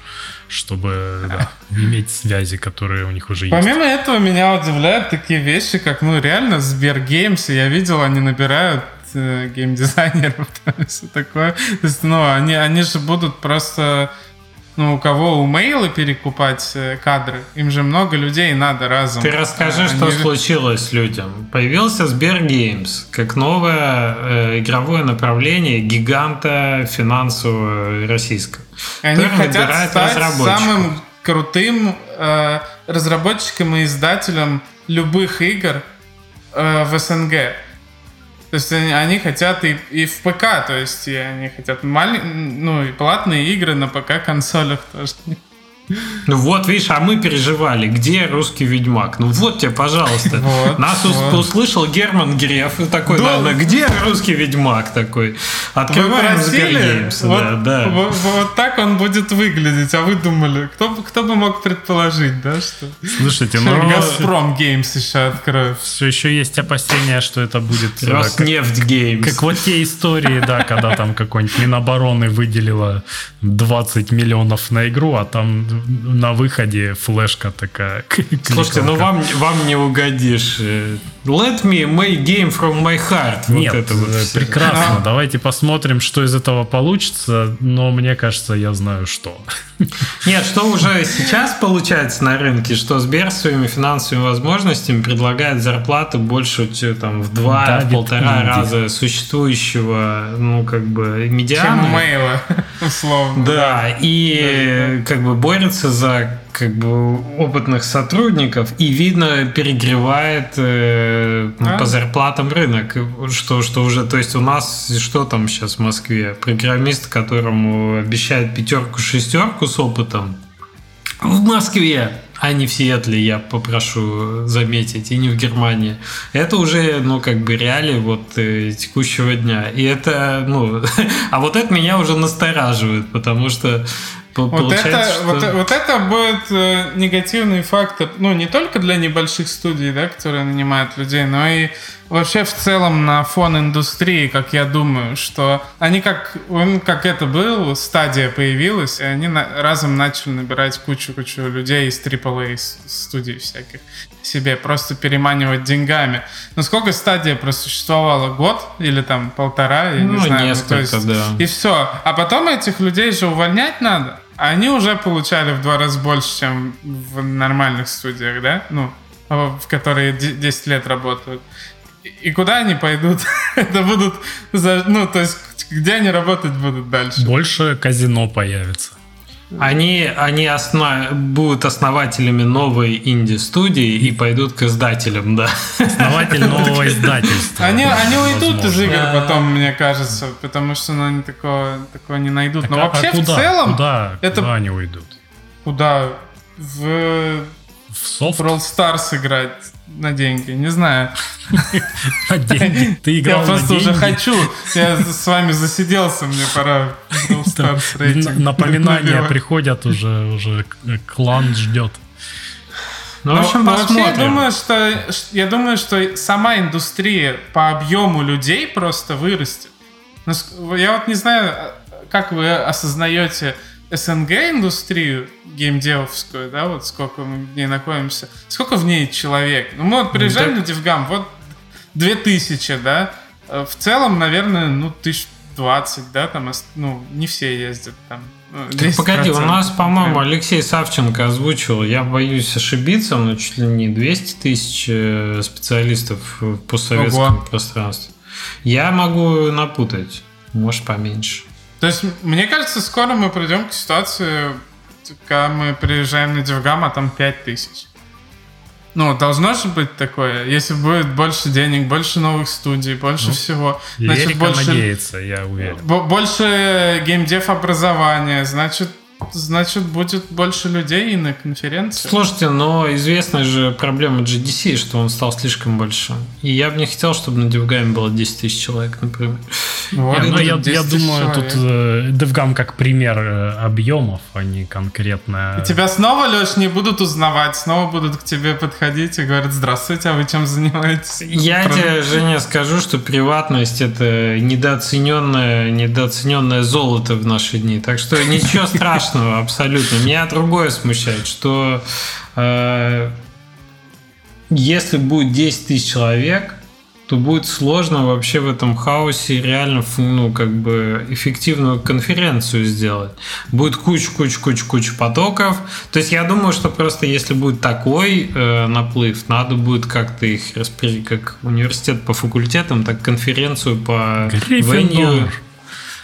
чтобы да, [laughs] иметь связи, которые у них уже есть. Помимо этого, меня удивляют такие вещи, как, ну, реально, Сбергеймс, я видел, они набирают э, геймдизайнеров, [laughs] все такое. То есть, ну, они, они же будут просто ну, у кого у мейла перекупать э, кадры, им же много людей надо разом. Ты расскажи, а, что случилось с людям. Появился Сбергеймс как новое э, игровое направление гиганта финансового российского. Они хотят стать самым крутым э, разработчиком и издателем любых игр э, в СНГ. То есть они, они хотят и, и в ПК, то есть и они хотят маль... ну, и платные игры на ПК-консолях тоже. Ну вот, видишь, а мы переживали, где русский Ведьмак? Ну вот тебе, пожалуйста. Вот, Нас вот. услышал Герман Греф и такой, да. наверное, где русский Ведьмак такой? Открываем Сбер Games. Вот, да, да. Вот, вот так он будет выглядеть. А вы думали, кто, кто бы мог предположить, да, что... Слушайте, ну... Газпром Games еще откроет. Все еще есть опасения, что это будет... Роснефть Games. Как вот те истории, да, когда там какой-нибудь Минобороны выделила 20 миллионов на игру, а там на выходе флешка такая. [laughs] Слушайте, ну вам, вам не угодишь. Let me make game from my heart. Нет, вот это вот э, прекрасно. А. Давайте посмотрим, что из этого получится. Но мне кажется, я знаю, что. Нет, что уже сейчас получается на рынке, что Сбер своими финансовыми возможностями предлагает зарплату больше там, в два, да, в полтора раза существующего, ну, как бы, медиана. Чем мейла, [laughs] условно. Да, и как бы борется за как бы опытных сотрудников и видно перегревает э, а? по зарплатам рынок, что что уже, то есть у нас что там сейчас в Москве, программист, которому обещают пятерку шестерку с опытом в Москве, а не в Сиэтле, я попрошу заметить, и не в Германии. Это уже, ну, как бы реалии вот э, текущего дня. И это, ну, [laughs] а вот это меня уже настораживает, потому что вот это, что... вот, вот это будет э, негативный фактор, ну, не только для небольших студий, да, которые нанимают людей, но и вообще в целом на фон индустрии, как я думаю, что они как, как это было, стадия появилась, и они на, разом начали набирать кучу-кучу людей из AAA студий всяких себе, просто переманивать деньгами. Но сколько стадия просуществовала? Год или там полтора? Я ну, не знаю. Несколько, ну, есть, да. И все. А потом этих людей же увольнять надо. Они уже получали в два раза больше, чем в нормальных студиях, да? Ну, в которые 10 лет работают. И куда они пойдут? [laughs] Это будут... Ну, то есть, где они работать будут дальше? Больше казино появится. Они, они основ... будут основателями новой инди-студии и пойдут к издателям, да. Основатель [laughs] нового издательства. Они, они уйдут из игр потом, мне кажется, потому что ну, они такого, такого не найдут. Так, Но а вообще куда? в целом... Куда? Это... Куда они уйдут? Куда? В в софт. Brawl Stars играть на деньги, не знаю. [laughs] На деньги. Ты играл Я просто уже хочу. Я с вами засиделся, мне пора Напоминания приходят уже, уже клан ждет. Ну, в Ну, общем, вообще, я думаю, что я думаю, что сама индустрия по объему людей просто вырастет. Ну, Я вот не знаю, как вы осознаете СНГ индустрию геймдевовскую, да, вот сколько мы в ней находимся. Сколько в ней человек? Ну, мы вот приезжаем так- на Дивгам, вот 2000, да. Э, В целом, наверное, ну, тысяч 20, да, там, ну, не все ездят там. ну, Так погоди, у 10%. нас, по-моему, Алексей Савченко озвучил, я боюсь ошибиться, но чуть ли не 200 тысяч э, специалистов в постсоветском Ого. пространстве. Я могу напутать, может поменьше. То есть, мне кажется, скоро мы придем к ситуации, когда мы приезжаем на Дивгам, а там 5000. Ну, должно же быть такое. Если будет больше денег, больше новых студий, больше всего. Значит, больше, надеется, я уверен. бо- больше геймдев образования. Значит, значит, будет больше людей и на конференции. Слушайте, но известная же проблема GDC, что он стал слишком большим. И я бы не хотел, чтобы на Дивгаме было 10 тысяч человек, например. Вот, Ну, я, 10 я тысяч думаю, человек. тут э, DevGam как пример э, объемов, а не конкретно... Тебя снова, Леш, не будут узнавать, снова будут к тебе подходить и говорят, здравствуйте, а вы чем занимаетесь? Я Про- тебе, Женя, скажу, что приватность это недооцененное, недооцененное золото в наши дни. Так что ничего страшного [laughs] абсолютно. Меня другое смущает, что э, если будет 10 тысяч человек, то будет сложно вообще в этом хаосе реально ну, как бы эффективную конференцию сделать. Будет куча, куча, куча, куча потоков. То есть я думаю, что просто если будет такой э, наплыв, надо будет как-то их распределить, как университет по факультетам, так конференцию по Гриффиндор. venue.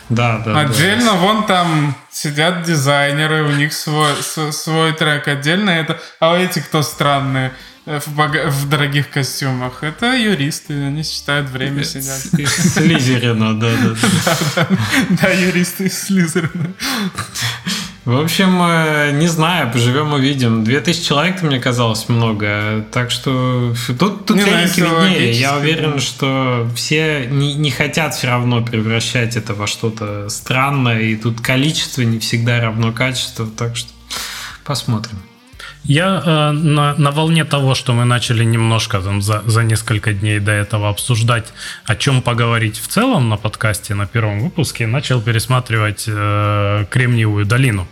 Да, да, да. Отдельно вон там сидят дизайнеры, у них свой, свой трек отдельно. Это, а эти кто странные э, в, бога- в дорогих костюмах? Это юристы, они считают время сидят. Из Слизерина, [laughs] да, да, да. Да, юристы из Слизерина. В общем, э, не знаю, поживем увидим. 2000 человек мне казалось много, так что тут, тут Не, если виднее. Я уверен, что все не, не хотят все равно превращать это во что-то странное, и тут количество не всегда равно качеству, так что посмотрим. Я э, на, на волне того, что мы начали немножко там за, за несколько дней до этого обсуждать, о чем поговорить в целом на подкасте на первом выпуске, начал пересматривать э, Кремниевую долину.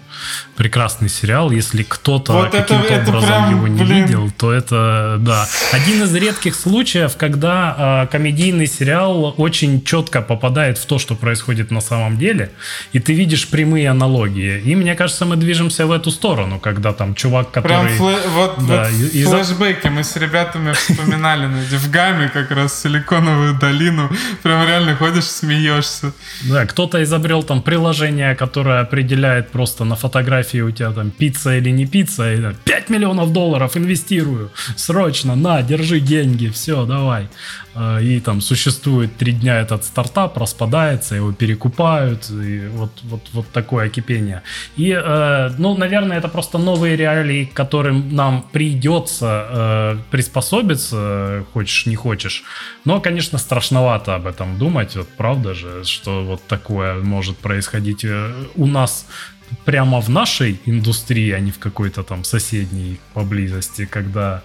Прекрасный сериал. Если кто-то Вот это- каким-то это образом прям, его не блин. видел, то это да. Один из редких случаев, когда э, комедийный сериал очень четко попадает в то, что происходит на самом деле, и ты видишь прямые аналогии. И мне кажется, мы движемся в эту сторону, когда там чувак, Прям который... флэ- вот, Да, вот и- флешбеки мы с ребятами вспоминали на DevGAMM е как раз Силиконовую долину. Прям реально ходишь, смеешься. Да, кто-то изобрел там приложение, которое определяет просто на фотографии у тебя там пицца или не пицца, и, там, 5 миллионов долларов инвестирую, срочно, на, держи деньги, все, давай. А, И там существует три дня этот стартап, распадается, его перекупают, и вот, вот, вот такое кипение. И, э, ну, наверное, это просто новые реалии, к которым нам придется э, приспособиться, хочешь не хочешь. Но, конечно, страшновато об этом думать, вот правда же, что вот такое может происходить э, у нас прямо в нашей индустрии, а не в какой-то там соседней поблизости, когда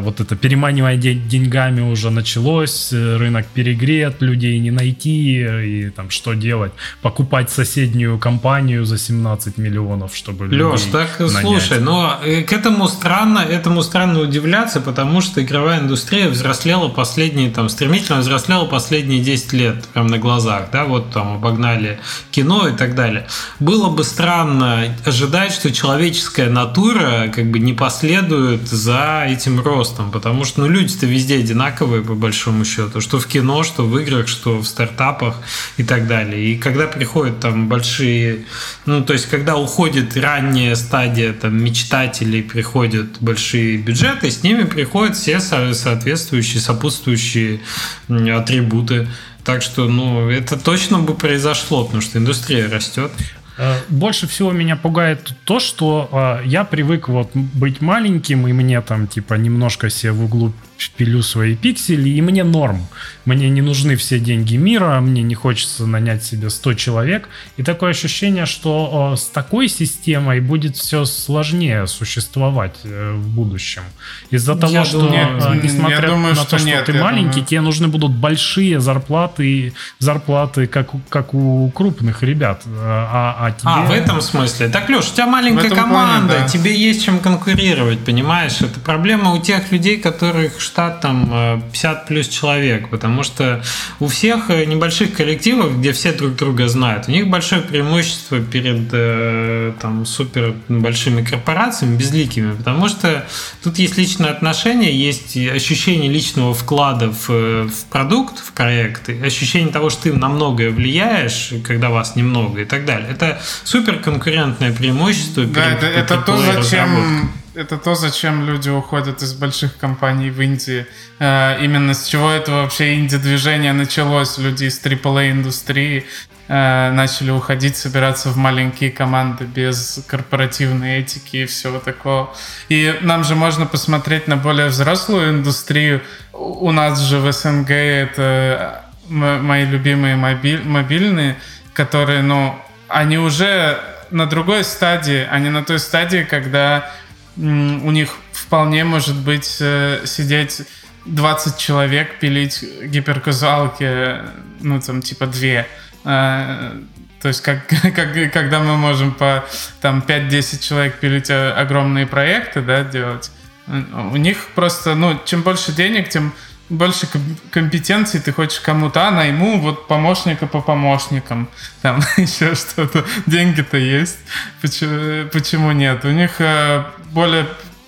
вот это переманивание ден- деньгами уже началось, э, рынок перегрет, людей не найти, э, и там что делать? Покупать соседнюю компанию за 17 миллионов, чтобы Леш, так нанять. слушай, но э, к этому странно, этому странно удивляться, потому что игровая индустрия взрослела последние, там, стремительно взрослела последние 10 лет, прям на глазах, да, вот там обогнали кино и так далее. Было бы странно ожидать, что человеческая натура как бы не последует за этим ростом, потому что, ну, люди-то везде одинаковые, по большому счету, что в кино, что в играх, что в стартапах и так далее. И когда приходят там большие, ну, то есть, когда уходит ранняя стадия там мечтателей, приходят большие бюджеты, с ними приходят все со- соответствующие, сопутствующие атрибуты. Так что, ну, это точно бы произошло, потому что индустрия растет. Э, больше всего меня пугает то, что э, я привык вот быть маленьким, и мне там типа немножко себе в углу пилю свои пиксели, и мне норм. Мне не нужны все деньги мира, мне не хочется нанять себе 100 человек. И такое ощущение, что с такой системой будет все сложнее существовать э, в будущем. Из-за того, Я что, думаю, нет, несмотря я думаю, на что то, что нет, ты я маленький, думаю. тебе нужны будут большие зарплаты, зарплаты как, у- как у крупных ребят. А, а тебе... А, в этом смысле. Так, Леш, у тебя маленькая команда, плане, да. тебе есть чем конкурировать, понимаешь? Это проблема у тех людей, которых штат там э, 50 плюс человек, потому что у всех э, небольших коллективов, где все друг друга знают, у них большое преимущество перед э, там супер большими корпорациями, безликими, потому что тут есть личные отношения, есть ощущение личного вклада в, э, в продукт, в проект, ощущение того, что ты на многое влияешь, когда вас немного и так далее. Это супер конкурентное преимущество. Да, перед это, это то, зачем это то, зачем люди уходят из больших компаний в Индии. Э, именно с чего это вообще инди-движение началось. Люди из AAA-индустрии э, начали уходить, собираться в маленькие команды без корпоративной этики и всего такого. И нам же можно посмотреть на более взрослую индустрию. У нас же в СНГ это м- мои любимые мобиль- мобильные, которые, ну, они уже на другой стадии, не на той стадии, когда у них вполне может быть э, сидеть 20 человек, пилить гиперказуалки, ну, там, типа, две. Э, то есть, как, [laughs] как, когда мы можем по там 5-10 человек пилить э, огромные проекты, да, делать, э, у них просто, ну, чем больше денег, тем больше ком- компетенций ты хочешь кому-то, а найму вот помощника по помощникам, там [laughs] еще что-то. Деньги-то есть, почему, почему нет? У них э, более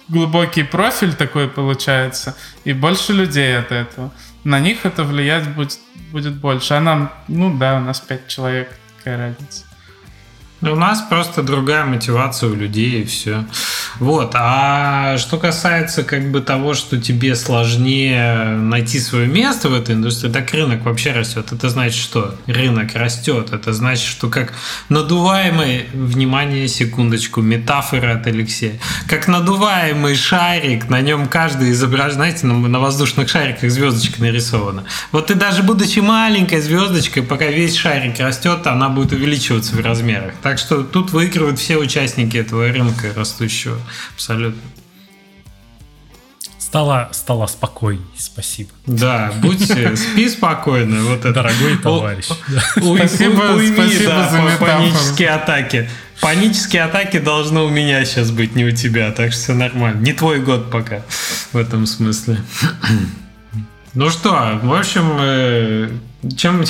глубокий профиль такой получается, и больше людей от этого. На них это влиять будет, будет больше. А нам, ну да, у нас пять человек, какая разница. У нас просто другая мотивация у людей и все. Вот. А что касается как бы того, что тебе сложнее найти свое место в этой индустрии, так рынок вообще растет. Это значит что? Рынок растет. Это значит, что как надуваемый, внимание, секундочку, метафора от Алексея, как надуваемый шарик, на нем каждый изображен, знаете, на, на воздушных шариках звездочка нарисована. Вот ты даже будучи маленькой звездочкой, пока весь шарик растет, она будет увеличиваться в размерах. Так что тут выигрывают все участники этого рынка растущего. Абсолютно. Стало, стало спокойней, спасибо. Да, будь, спи спокойно. Вот это. Дорогой товарищ. Спасибо- спасибо за панические атаки. Панические атаки должны у меня сейчас быть, не у тебя, так что все нормально. Не твой год пока в этом смысле. Ну что, в общем, э, чем,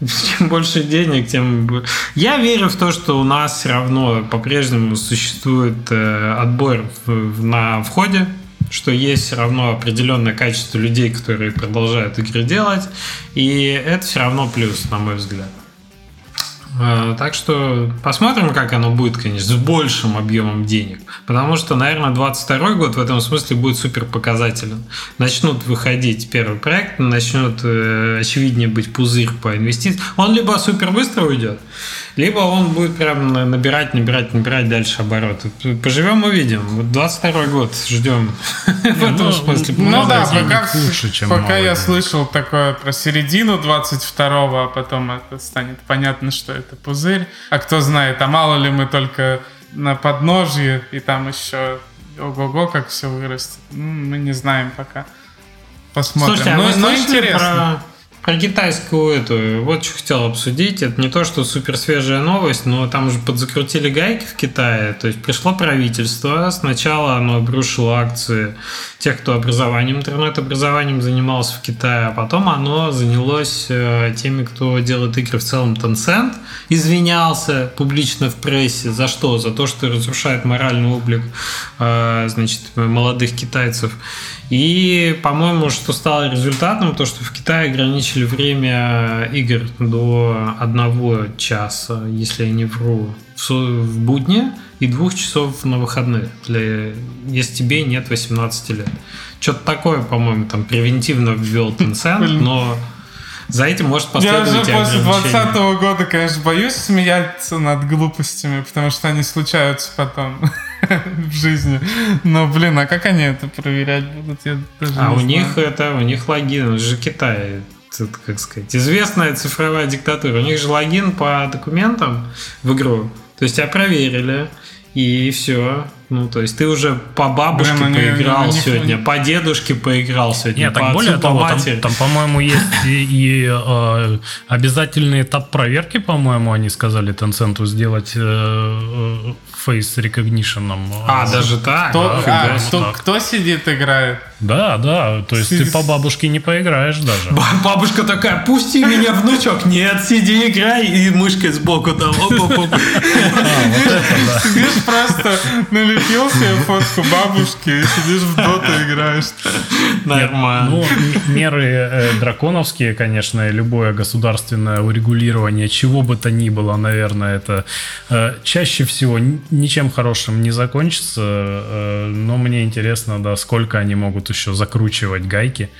[laughs] чем больше денег, тем... Я верю в то, что у нас все равно по-прежнему существует э, отбор на входе, что есть все равно определенное качество людей, которые продолжают игры делать, и это все равно плюс, на мой взгляд. Э, Так что посмотрим, как оно будет, конечно, с большим объемом денег. Потому что, наверное, 22 год в этом смысле будет супер показателен. Начнут выходить первый проект, начнет э, очевиднее быть пузырь по инвестициям. Он либо супер быстро уйдет, либо он будет прям на- набирать, набирать, набирать дальше обороты. Поживем, увидим. Вот 22 год ждем [laughs] в этом ну, смысле. Ну да, пока, я слышал такое про середину 22-го, а потом это станет понятно, что это пузырь. А кто знает, а мало ли мы только на подножье, и там еще ого-го, как все вырастет. Мы не знаем пока. Посмотрим. Слушайте, а ну, вы ну, слышали интересно. Про, китайскую эту? Вот что хотел обсудить. Это не то, что супер свежая новость, но там уже подзакрутили гайки в Китае. То есть пришло правительство. Сначала оно обрушило акции тех, кто образованием, интернет-образованием занимался в Китае, а потом оно занялось э, теми, кто делает игры в целом Tencent. Извинялся публично в прессе. За что? За то, что разрушает моральный облик э, значит, молодых китайцев. И, по-моему, что стало результатом, то, что в Китае ограничили время игр до одного часа, если я не вру, в, будни и двух часов на выходных, для, если тебе нет 18 лет. Что-то такое, по-моему, там превентивно ввел Tencent, Блин. но... За этим может Я последовать уже и после ограничение. 20 года, конечно, боюсь смеяться над глупостями, потому что они случаются потом [laughs] в жизни. Но, блин, а как они это проверять будут? Я даже А у знаю. них это, у них логин, это же Китай, это, как сказать, известная цифровая диктатура. У них же логин по документам в игру. То есть тебя проверили, и все. Ну, то есть ты уже по бабушке Блин, они- поиграл они- сегодня, по дедушке поиграл сегодня, Нет, по так отцу, более по того, там, матери. там, по-моему, есть и, и, э, обязательный этап проверки, по-моему, они сказали Tencent сделать э, э, face recognition. А, даже так? Кто, Нифига а, кто, так. кто сидит играет? Да, да, то есть ты по бабушке не поиграешь даже. Ба- Бабушка такая, пусти меня, внучок. Нет, сиди, играй. И мышкой сбоку там. оп-оп-оп. Сидишь просто, налепил себе фотку бабушки и сидишь в доту играешь. Нормально. Ну, меры э, драконовские, конечно, и любое государственное урегулирование, чего бы то ни было, наверное, это э, чаще всего ничем хорошим не закончится. э, но мне интересно, да, сколько они могут еще закручивать гайки,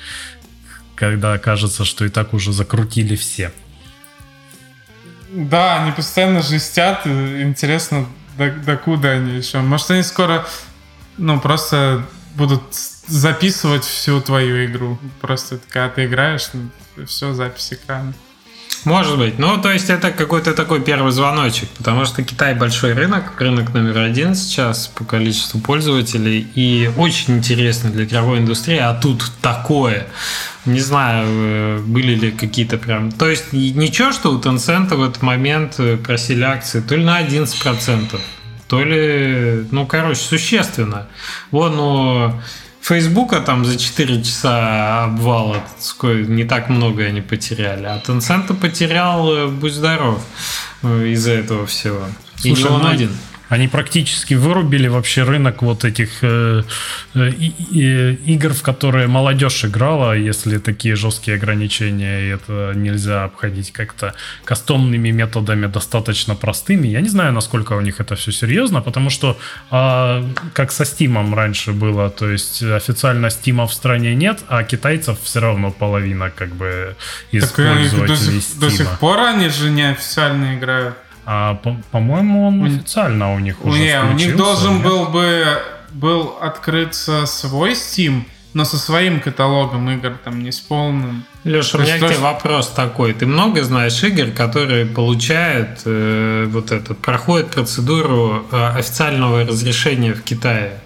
когда кажется, что и так уже закрутили все. Да, они постоянно жестят. Интересно, до, докуда они еще. Может, они скоро, ну, просто будут записывать всю твою игру. Просто когда ты играешь, все, запись экрана. Может быть. Ну, то есть это какой-то такой первый звоночек, потому что Китай большой рынок, рынок номер один сейчас по количеству пользователей, и очень интересно для игровой индустрии, а тут такое. Не знаю, э, были ли какие-то прям... То есть ничего, что у Tencent в этот момент э, просили акции то ли на 11%, то ли, ну, короче, существенно. Вон у Фейсбука там за 4 часа обвала не так много они потеряли. А Tencent потерял, э, будь здоров, из-за этого всего. И не Слушай, он ну, один. Они практически вырубили вообще рынок вот этих э, э, и- игр, в которые молодежь играла, если такие жесткие ограничения, и это нельзя обходить как-то кастомными методами достаточно простыми. Я не знаю, насколько у них это все серьезно, потому что а, как со Steam раньше было, то есть официально Steam в стране нет, а китайцев все равно половина как бы Так и они до сих, до Steam. сих пор они же неофициально играют. А, по- по-моему, он У- официально у них уже Не, у них должен нет? был бы был открыться свой Steam, но со своим каталогом игр, там не с полным. Леша, у меня к тебе что- вопрос такой. Ты много знаешь игр, которые получают э, вот этот, проходят процедуру э, официального разрешения в Китае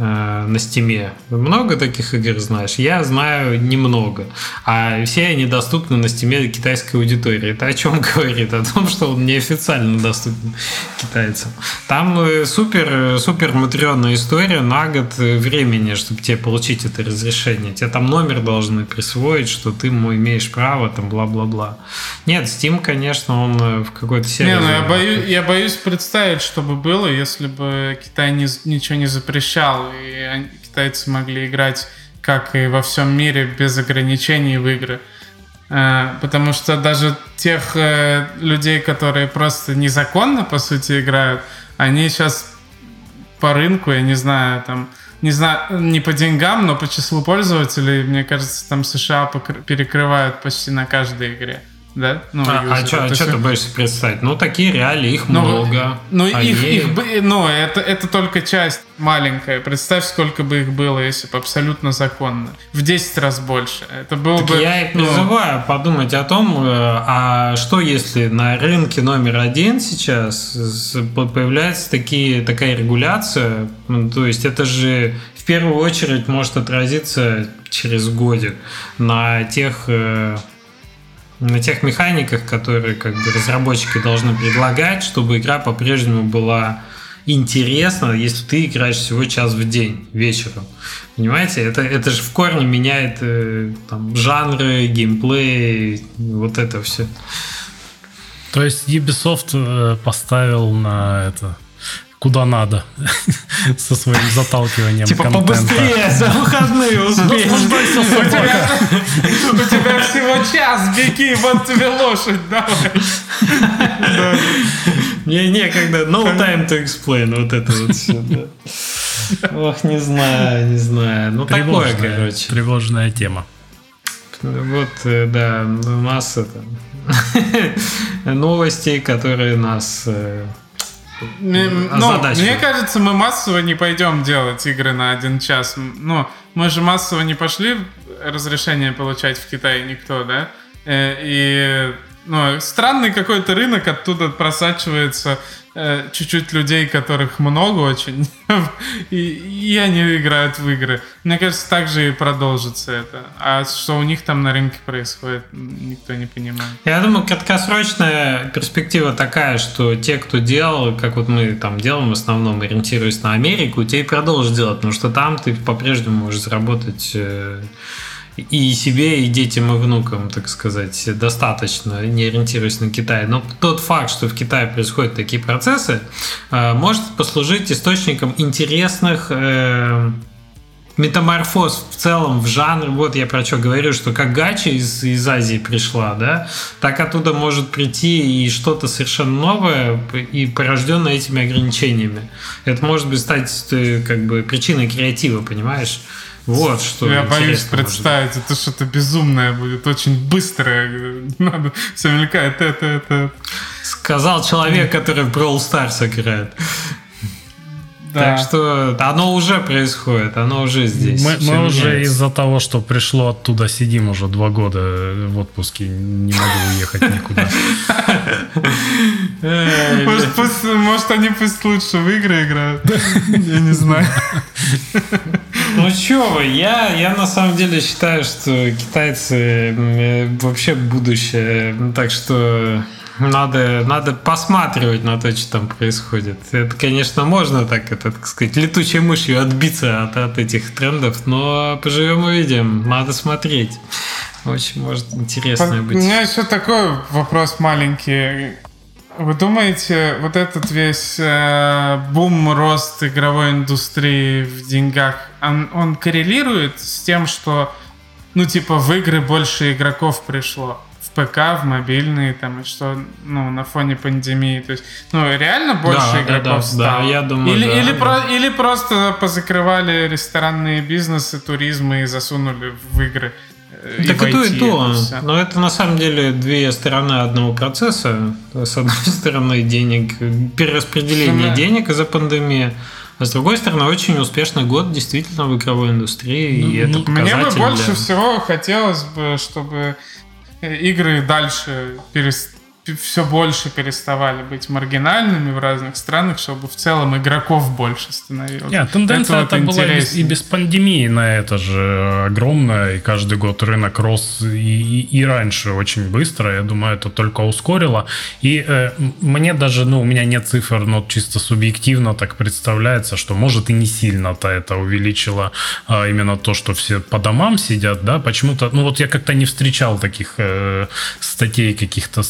на Steam е? Много таких игр знаешь? Я знаю немного. А все они доступны на Steam е китайской аудитории. Это о чем [laughs] говорит? О том, что он неофициально доступен китайцам. Там э, супер, э, супер муторная история на год э, времени, чтобы тебе получить это разрешение. Тебе там номер должны присвоить, что ты имеешь право, там бла-бла-бла. Нет, Steam, конечно, он э, в какой-то серии. Не, ну я боюсь, я боюсь представить, что бы было, если бы Китай не, ничего не запрещал, и китайцы могли играть, как и во всем мире, без ограничений в игры. Э, Потому что даже тех э, людей, которые просто незаконно, по сути, играют, они сейчас по рынку, я не знаю, там, не знаю, не по деньгам, но по числу пользователей, мне кажется, там США перекрывают почти на каждой игре. Да? Ну, А, юзеры. что То есть ты боишься представить? Ну, такие реалии, их ну, много. Ну, Они- их, их бы- ну это, это только часть маленькая. Представь, сколько бы их было, если бы абсолютно законно. В 10 раз больше. Это было Так бы... я и ну, призываю подумать о том, э, а что если на рынке номер один сейчас появляется такие, такая регуляция, Ну, то есть это же в первую очередь может отразиться через годик на тех э, на тех механиках, которые как бы разработчики должны предлагать, чтобы игра по-прежнему была интересна, если ты играешь всего час в день вечером. Понимаете, это, это же в корне меняет э, там, жанры, геймплей, вот это все. То есть Ubisoft э, поставил на это куда надо [laughs] со своим заталкиванием Типа контента. побыстрее, за выходные успеть. Наслаждайся, [laughs] У тебя, всего час, беги, вот тебе лошадь, давай. Да. [laughs] Мне некогда, no time to explain, вот это вот все, Ох, не знаю, не знаю. Ну, такое, короче. тревожная тема. Вот, э, да, масса там новостей, которые нас э, ну, мне кажется, мы массово не пойдем делать игры на один час. Ну, мы же массово не пошли разрешение получать в Китае никто, да? Э, и ну, странный какой-то рынок, оттуда просачивается э, чуть-чуть людей, которых много очень, [laughs] и, и они играют в игры. Мне кажется, так же и продолжится это. А что у них там на рынке происходит, никто не понимает. Я думаю, краткосрочная перспектива такая, что те, кто делал, как вот мы там делаем в основном, ориентируясь на Америку, те и продолжат делать, потому что там ты по-прежнему можешь заработать э, и себе, и детям, и внукам, так сказать, достаточно, не ориентируясь на Китай. Но тот факт, что в Китае происходят такие процессы, э, может послужить источником интересных э, метаморфоз в целом в жанр. Вот я про что говорю, что как гача из, из Азии пришла, да, так оттуда может прийти и что-то совершенно новое и порожденное этими ограничениями. Это может быть стать э, как бы причиной креатива, понимаешь? Вот что. Я боюсь представить, это что-то безумное будет, очень быстрое. [laughs] Надо, все мелькает, это, это. Сказал человек, который в Brawl Stars играет. Да. Так что оно уже происходит, оно уже здесь. Мы, мы уже из-за того, что пришло оттуда, сидим уже два года в отпуске, не могу уехать никуда. [laughs] Может, пусть, может, они пусть лучше в игры играют. Я не знаю. Ну что вы, я, я на самом деле считаю, что китайцы вообще будущее. Так что надо, надо посматривать на то, что там происходит. Это, конечно, можно так, это, так сказать, летучей мышью отбиться от, от этих трендов, но поживем увидим. Надо смотреть. Очень может интересно быть. У меня еще такой вопрос маленький. Вы думаете, вот этот весь э, бум, рост игровой индустрии в деньгах, он, он коррелирует с тем, что, ну, типа, в игры больше игроков пришло? В ПК, в мобильные, там, и что, ну, на фоне пандемии. То есть, ну, реально больше да, игроков да, да, стало? Да, я думаю, или, да, или, да. Про, или просто позакрывали ресторанные бизнесы, туризмы и засунули в игры? Э, так и то, и то. Но это на самом деле две стороны одного процесса. С одной [laughs] стороны, денег, перераспределение Сумма. денег из-за пандемии. А с другой стороны, очень успешный год действительно в игровой индустрии. Ну, и это ну, мне бы больше всего хотелось бы, чтобы игры дальше перестали все больше переставали быть маргинальными в разных странах, чтобы в целом игроков больше становилось. Нет, тенденция это, это была и без пандемии на это же огромная, и каждый год рынок рос и, и, и раньше очень быстро. Я думаю, это только ускорило. И э, мне даже, ну, у меня нет цифр, но чисто субъективно так представляется, что может и не сильно-то это увеличило а, именно то, что все по домам сидят, да, почему-то, ну вот я как-то не встречал таких э, статей каких-то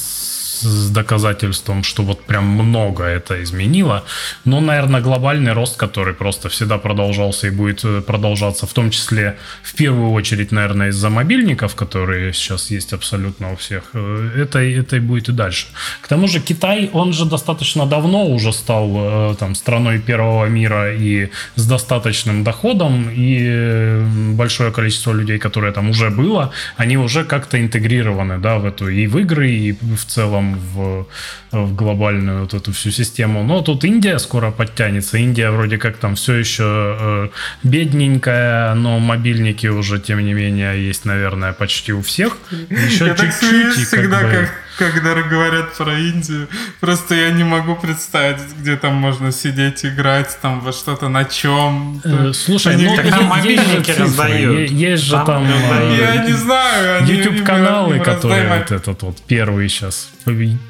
с доказательством, что вот прям много это изменило. Но, наверное, глобальный рост, который просто всегда продолжался и будет э, продолжаться, в том числе, в первую очередь, наверное, из-за мобильников, которые сейчас есть абсолютно у всех, э, это, это и будет и дальше. К тому же Китай, он же достаточно давно уже стал э, там, страной первого мира и с достаточным доходом, и большое количество людей, которые там уже было, они уже как-то интегрированы да, в эту и в игры, и в целом в, в глобальную вот эту всю систему. Но тут Индия скоро подтянется. Индия вроде как там все еще э, бедненькая, но мобильники уже, тем не менее, есть, наверное, почти у всех. Еще Я чуть-чуть. Так всегда, как, бы... как когда говорят про Индию. Просто я не могу представить, где там можно сидеть, играть, там во что-то на чем. Э, слушай, они, ну там мобильники раздают. Есть же там... Э, я не знаю. YouTube-каналы, которые вот этот вот первый сейчас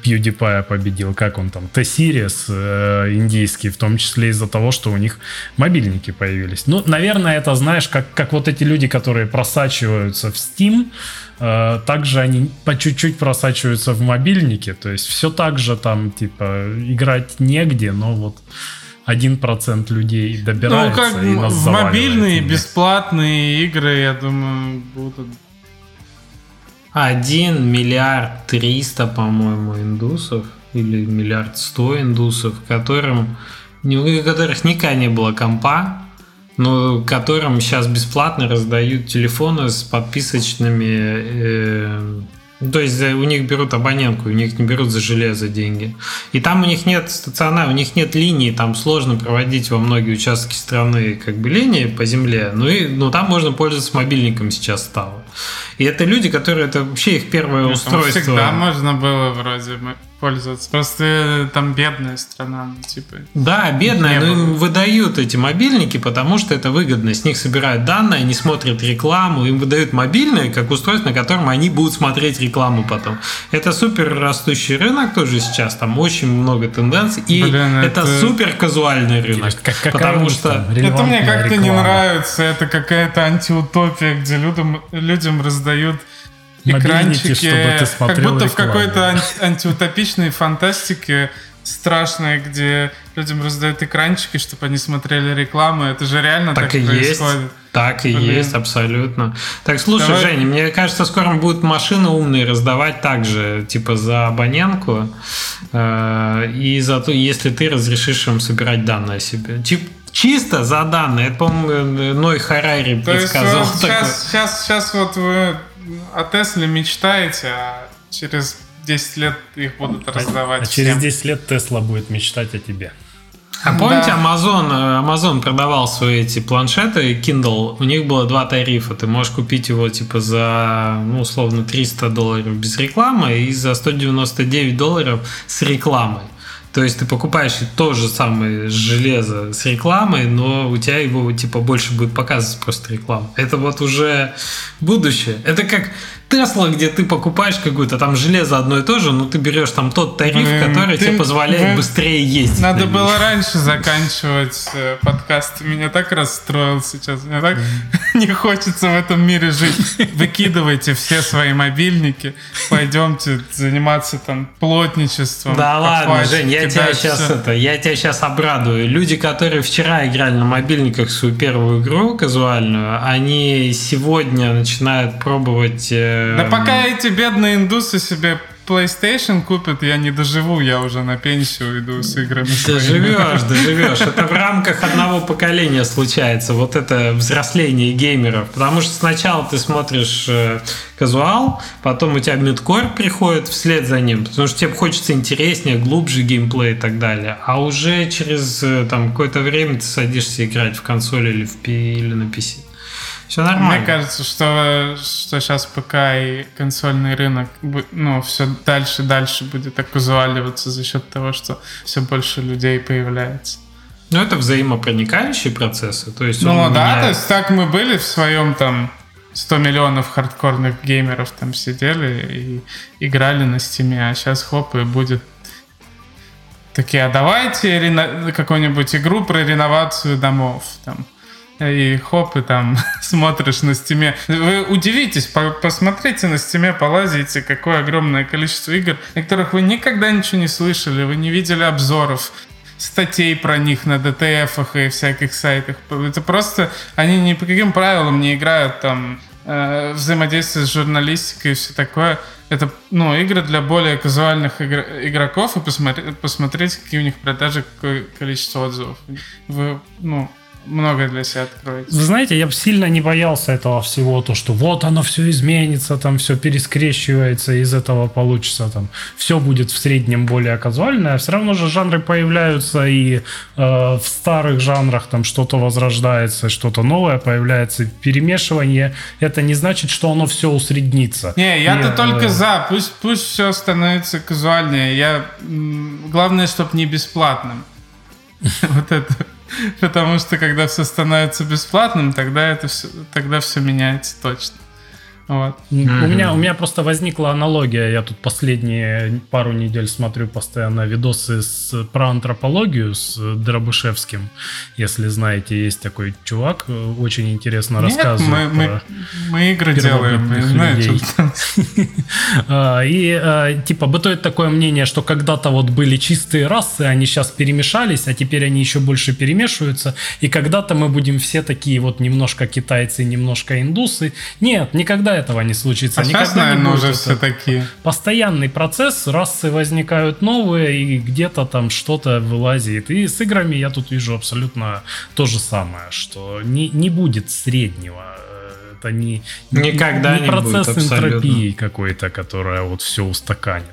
PewDiePie победил, как он там, T-Series э, индийский, в том числе из-за того, что у них мобильники появились. Ну, наверное, это, знаешь, как, как вот эти люди, которые просачиваются в Steam, э, также они по чуть-чуть просачиваются в мобильники, то есть все так же там, типа, играть негде, но вот один процент людей добирается ну, как и нас в мобильные бесплатные игры, я думаю, будут 1 миллиард 300, по-моему, индусов или миллиард 100 индусов, которым, у которых никогда не было компа, ну, которым сейчас бесплатно раздают телефоны с подписочными э, то есть у них берут абонентку, у них не берут за железо деньги. И там у них нет стационара, у них нет линии, там сложно проводить во многие участки страны как бы линии по земле, ну и ну, там можно пользоваться мобильником сейчас стало. И это люди, которые это вообще их первое ну, устройство. Всегда можно было вроде пользоваться. Просто э, там бедная страна, ну, типа. Да, бедная, но им выдают эти мобильники, потому что это выгодно. С них собирают данные, они смотрят рекламу, им выдают мобильные как устройство, на котором они будут смотреть рекламу потом. Это супер растущий рынок тоже сейчас, там очень много тенденций, и Блин, это, это супер казуальный рынок. Как, потому что это мне как-то не нравится, это какая-то антиутопия, где людям, людям раздают экранчики, чтобы ты смотрел как будто рекламу. в какой-то антиутопичной фантастике страшной, где людям раздают экранчики, чтобы они смотрели рекламу. Это же реально так, так и происходит. Есть. Так и Блин. есть, абсолютно. Так, слушай, Давай. Женя, мне кажется, скоро будут машины умные раздавать также, типа за абонентку, э, и за то, если ты разрешишь им собирать данные о себе. Тип, чисто за данные. Это, по-моему, Ной Харари предсказал. То есть, вот сейчас, сейчас, сейчас вот вы о Тесле мечтаете, а через 10 лет их будут а раздавать. А, всем. через 10 лет Тесла будет мечтать о тебе. А помните, да. Amazon, э, Amazon продавал свои эти планшеты Kindle, у них было два тарифа. Ты можешь купить его типа за, ну, условно, 300 долларов без рекламы и за 199 долларов с рекламой. То есть ты покупаешь то же самое железо с рекламой, но у тебя его типа больше будет показывать просто реклама. Это вот уже будущее. Это как Тесла, где ты покупаешь какую-то там железо одно и то же, но ты берешь там тот тариф, Блин, который ты, тебе позволяет вы... быстрее ездить. Надо было раньше заканчивать э, подкаст. Меня так расстроил сейчас. Мне так [laughs] не хочется в этом мире жить. Выкидывайте все свои мобильники, пойдемте заниматься там плотничеством. Да ладно, Жень, я тебя сейчас это, я тебя сейчас обрадую. Люди, которые вчера играли на мобильниках свою первую игру казуальную, они сегодня начинают пробовать э, да пока эти бедные индусы себе PlayStation купят, я не доживу, я уже на пенсию иду с играми. Доживешь, доживешь. Это в рамках одного поколения случается, вот это взросление геймеров. Потому что сначала ты смотришь э, казуал, потом у тебя мидкор приходит вслед за ним, потому что тебе хочется интереснее, глубже геймплей и так далее. А уже через э, там какое-то время ты садишься играть в консоли или, в, или на PC. Все нормально. Мне кажется, что, что сейчас ПК и консольный рынок ну, все дальше и дальше будет оказуаливаться за счет того, что все больше людей появляется. Ну, это взаимопроникающие процессы. То есть ну да, меняет... то есть так мы были в своем там 100 миллионов хардкорных геймеров там сидели и играли на Steam е, а сейчас хоп, и будет такие, а давайте рено... какую-нибудь игру про реновацию домов. Там и хоп, и там [laughs] смотришь на Steam е. Вы удивитесь, по посмотрите на стиме, полазите, какое огромное количество игр, о которых вы никогда ничего не слышали, вы не видели обзоров, статей про них на DTF ах и всяких сайтах. Это просто, они ни по каким правилам не играют там э, взаимодействие с журналистикой и все такое. Это, ну, игры для более казуальных игр игроков и посмотреть, посмотреть, какие у них продажи, какое количество отзывов. Вы, ну, много для себя откроете. Вы знаете, я бы сильно не боялся этого всего, то, что вот оно все изменится, там все перескрещивается, из этого получится там все будет в среднем более казуальное. Все равно же жанры появляются, и э, в старых жанрах там что-то возрождается, что-то новое появляется. Перемешивание это не значит, что оно все усреднится. Не, я-то и, только э... за. Пусть, пусть все становится казуальнее. Я... Главное, чтобы не бесплатным. [laughs] Вот это. Потому что когда все становится бесплатным, тогда это все, тогда все меняется точно. Вот. Mm-hmm. У, меня, у меня просто возникла аналогия. Я тут последние пару недель смотрю постоянно видосы с, про антропологию с Дробышевским. Если знаете, есть такой чувак, очень интересно Нет, рассказывает. Мы, мы, мы игры делаем, мы знаете. [laughs] А, и а, типа бытует такое мнение, что когда-то вот были чистые расы, они сейчас перемешались, а теперь они еще больше перемешиваются. И когда-то мы будем все такие вот немножко китайцы, немножко индусы. Нет, никогда никогда этого не случится. А никогда сейчас, наверное, будет уже это. все такие. Постоянный процесс, расы возникают новые, и где-то там что-то вылазит. И с играми я тут вижу абсолютно то же самое, что не, не будет среднего. Э, Это не, Никогда не не будет, процесс абсолютно. энтропии какой-то, которая вот все устаканит.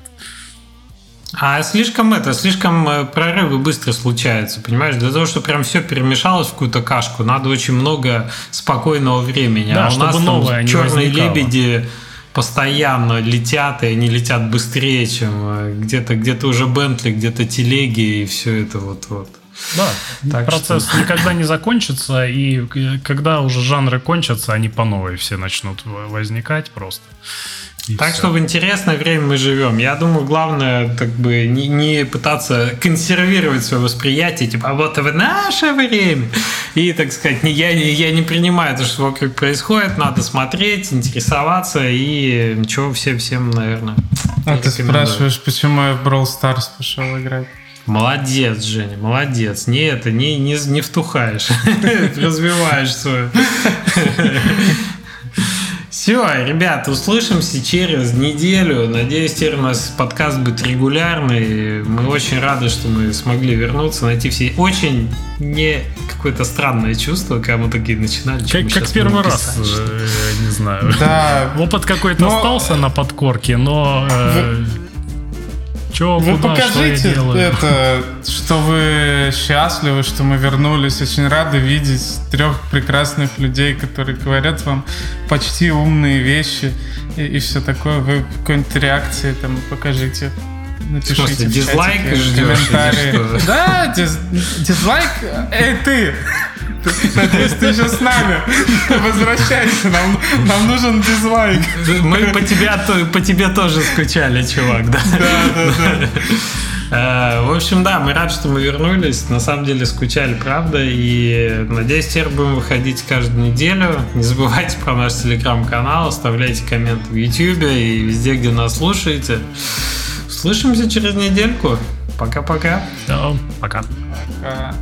А слишком это, слишком э, прорывы быстро случаются, понимаешь? Для того, чтобы прям все перемешалось в какую-то кашку, надо очень много спокойного времени. Да, а у чтобы нас там новое не черные возникало. лебеди постоянно летят, и они летят быстрее, чем э, где-то где-то уже Бентли, где-то телеги, и все это вот-вот. Да, Так процесс что- [laughs] никогда не закончится, и э, когда уже жанры кончатся, они по новой все начнут возникать просто. И Так всё. что в интересное время мы живем. Я думаю, главное, как бы не, не пытаться консервировать свое восприятие, типа, а вот в наше время. И, так сказать, не, я, не- я не принимаю то, что вокруг происходит, надо смотреть, интересоваться и ничего всем, всем, наверное. А ты спрашиваешь, почему я в Brawl Stars пошел играть? Молодец, Женя, молодец. Не это, не, не, не втухаешь. [laughs] Развиваешь свою. Все, ребята, услышимся через неделю. Надеюсь, теперь у нас подкаст будет регулярный. Мы очень рады, что мы смогли вернуться, найти все. Очень не какое-то странное чувство, когда мы такие начинали. Как, как первый раз, писать, что- э, не знаю. Да, [laughs] Опыт какой-то Но- остался на подкорке, но... Э, Че, Вы куда, что я покажите делаю? это, что вы счастливы, что мы вернулись. Очень рады видеть трех прекрасных людей, которые говорят вам почти умные вещи и, все такое. Вы какой-нибудь реакции там покажите. Напишите смысле, в дизлайк чатике, ждешь? Да, диз- дизлайк. Эй, ты! Надеюсь, ты еще с нами. Возвращайся, нам, нам нужен дизлайк. Мы по, тебя, то- по тебе тоже скучали, чувак, да? Да, да, да. Э, В общем, да, мы рады, что мы вернулись. На самом деле скучали, правда. И надеюсь, теперь будем выходить каждую неделю. Не забывайте про наш телеграм-канал, оставляйте комменты в YouTube и везде, где нас слушаете. Услышимся через недельку. Пока-пока. Да, пока. А,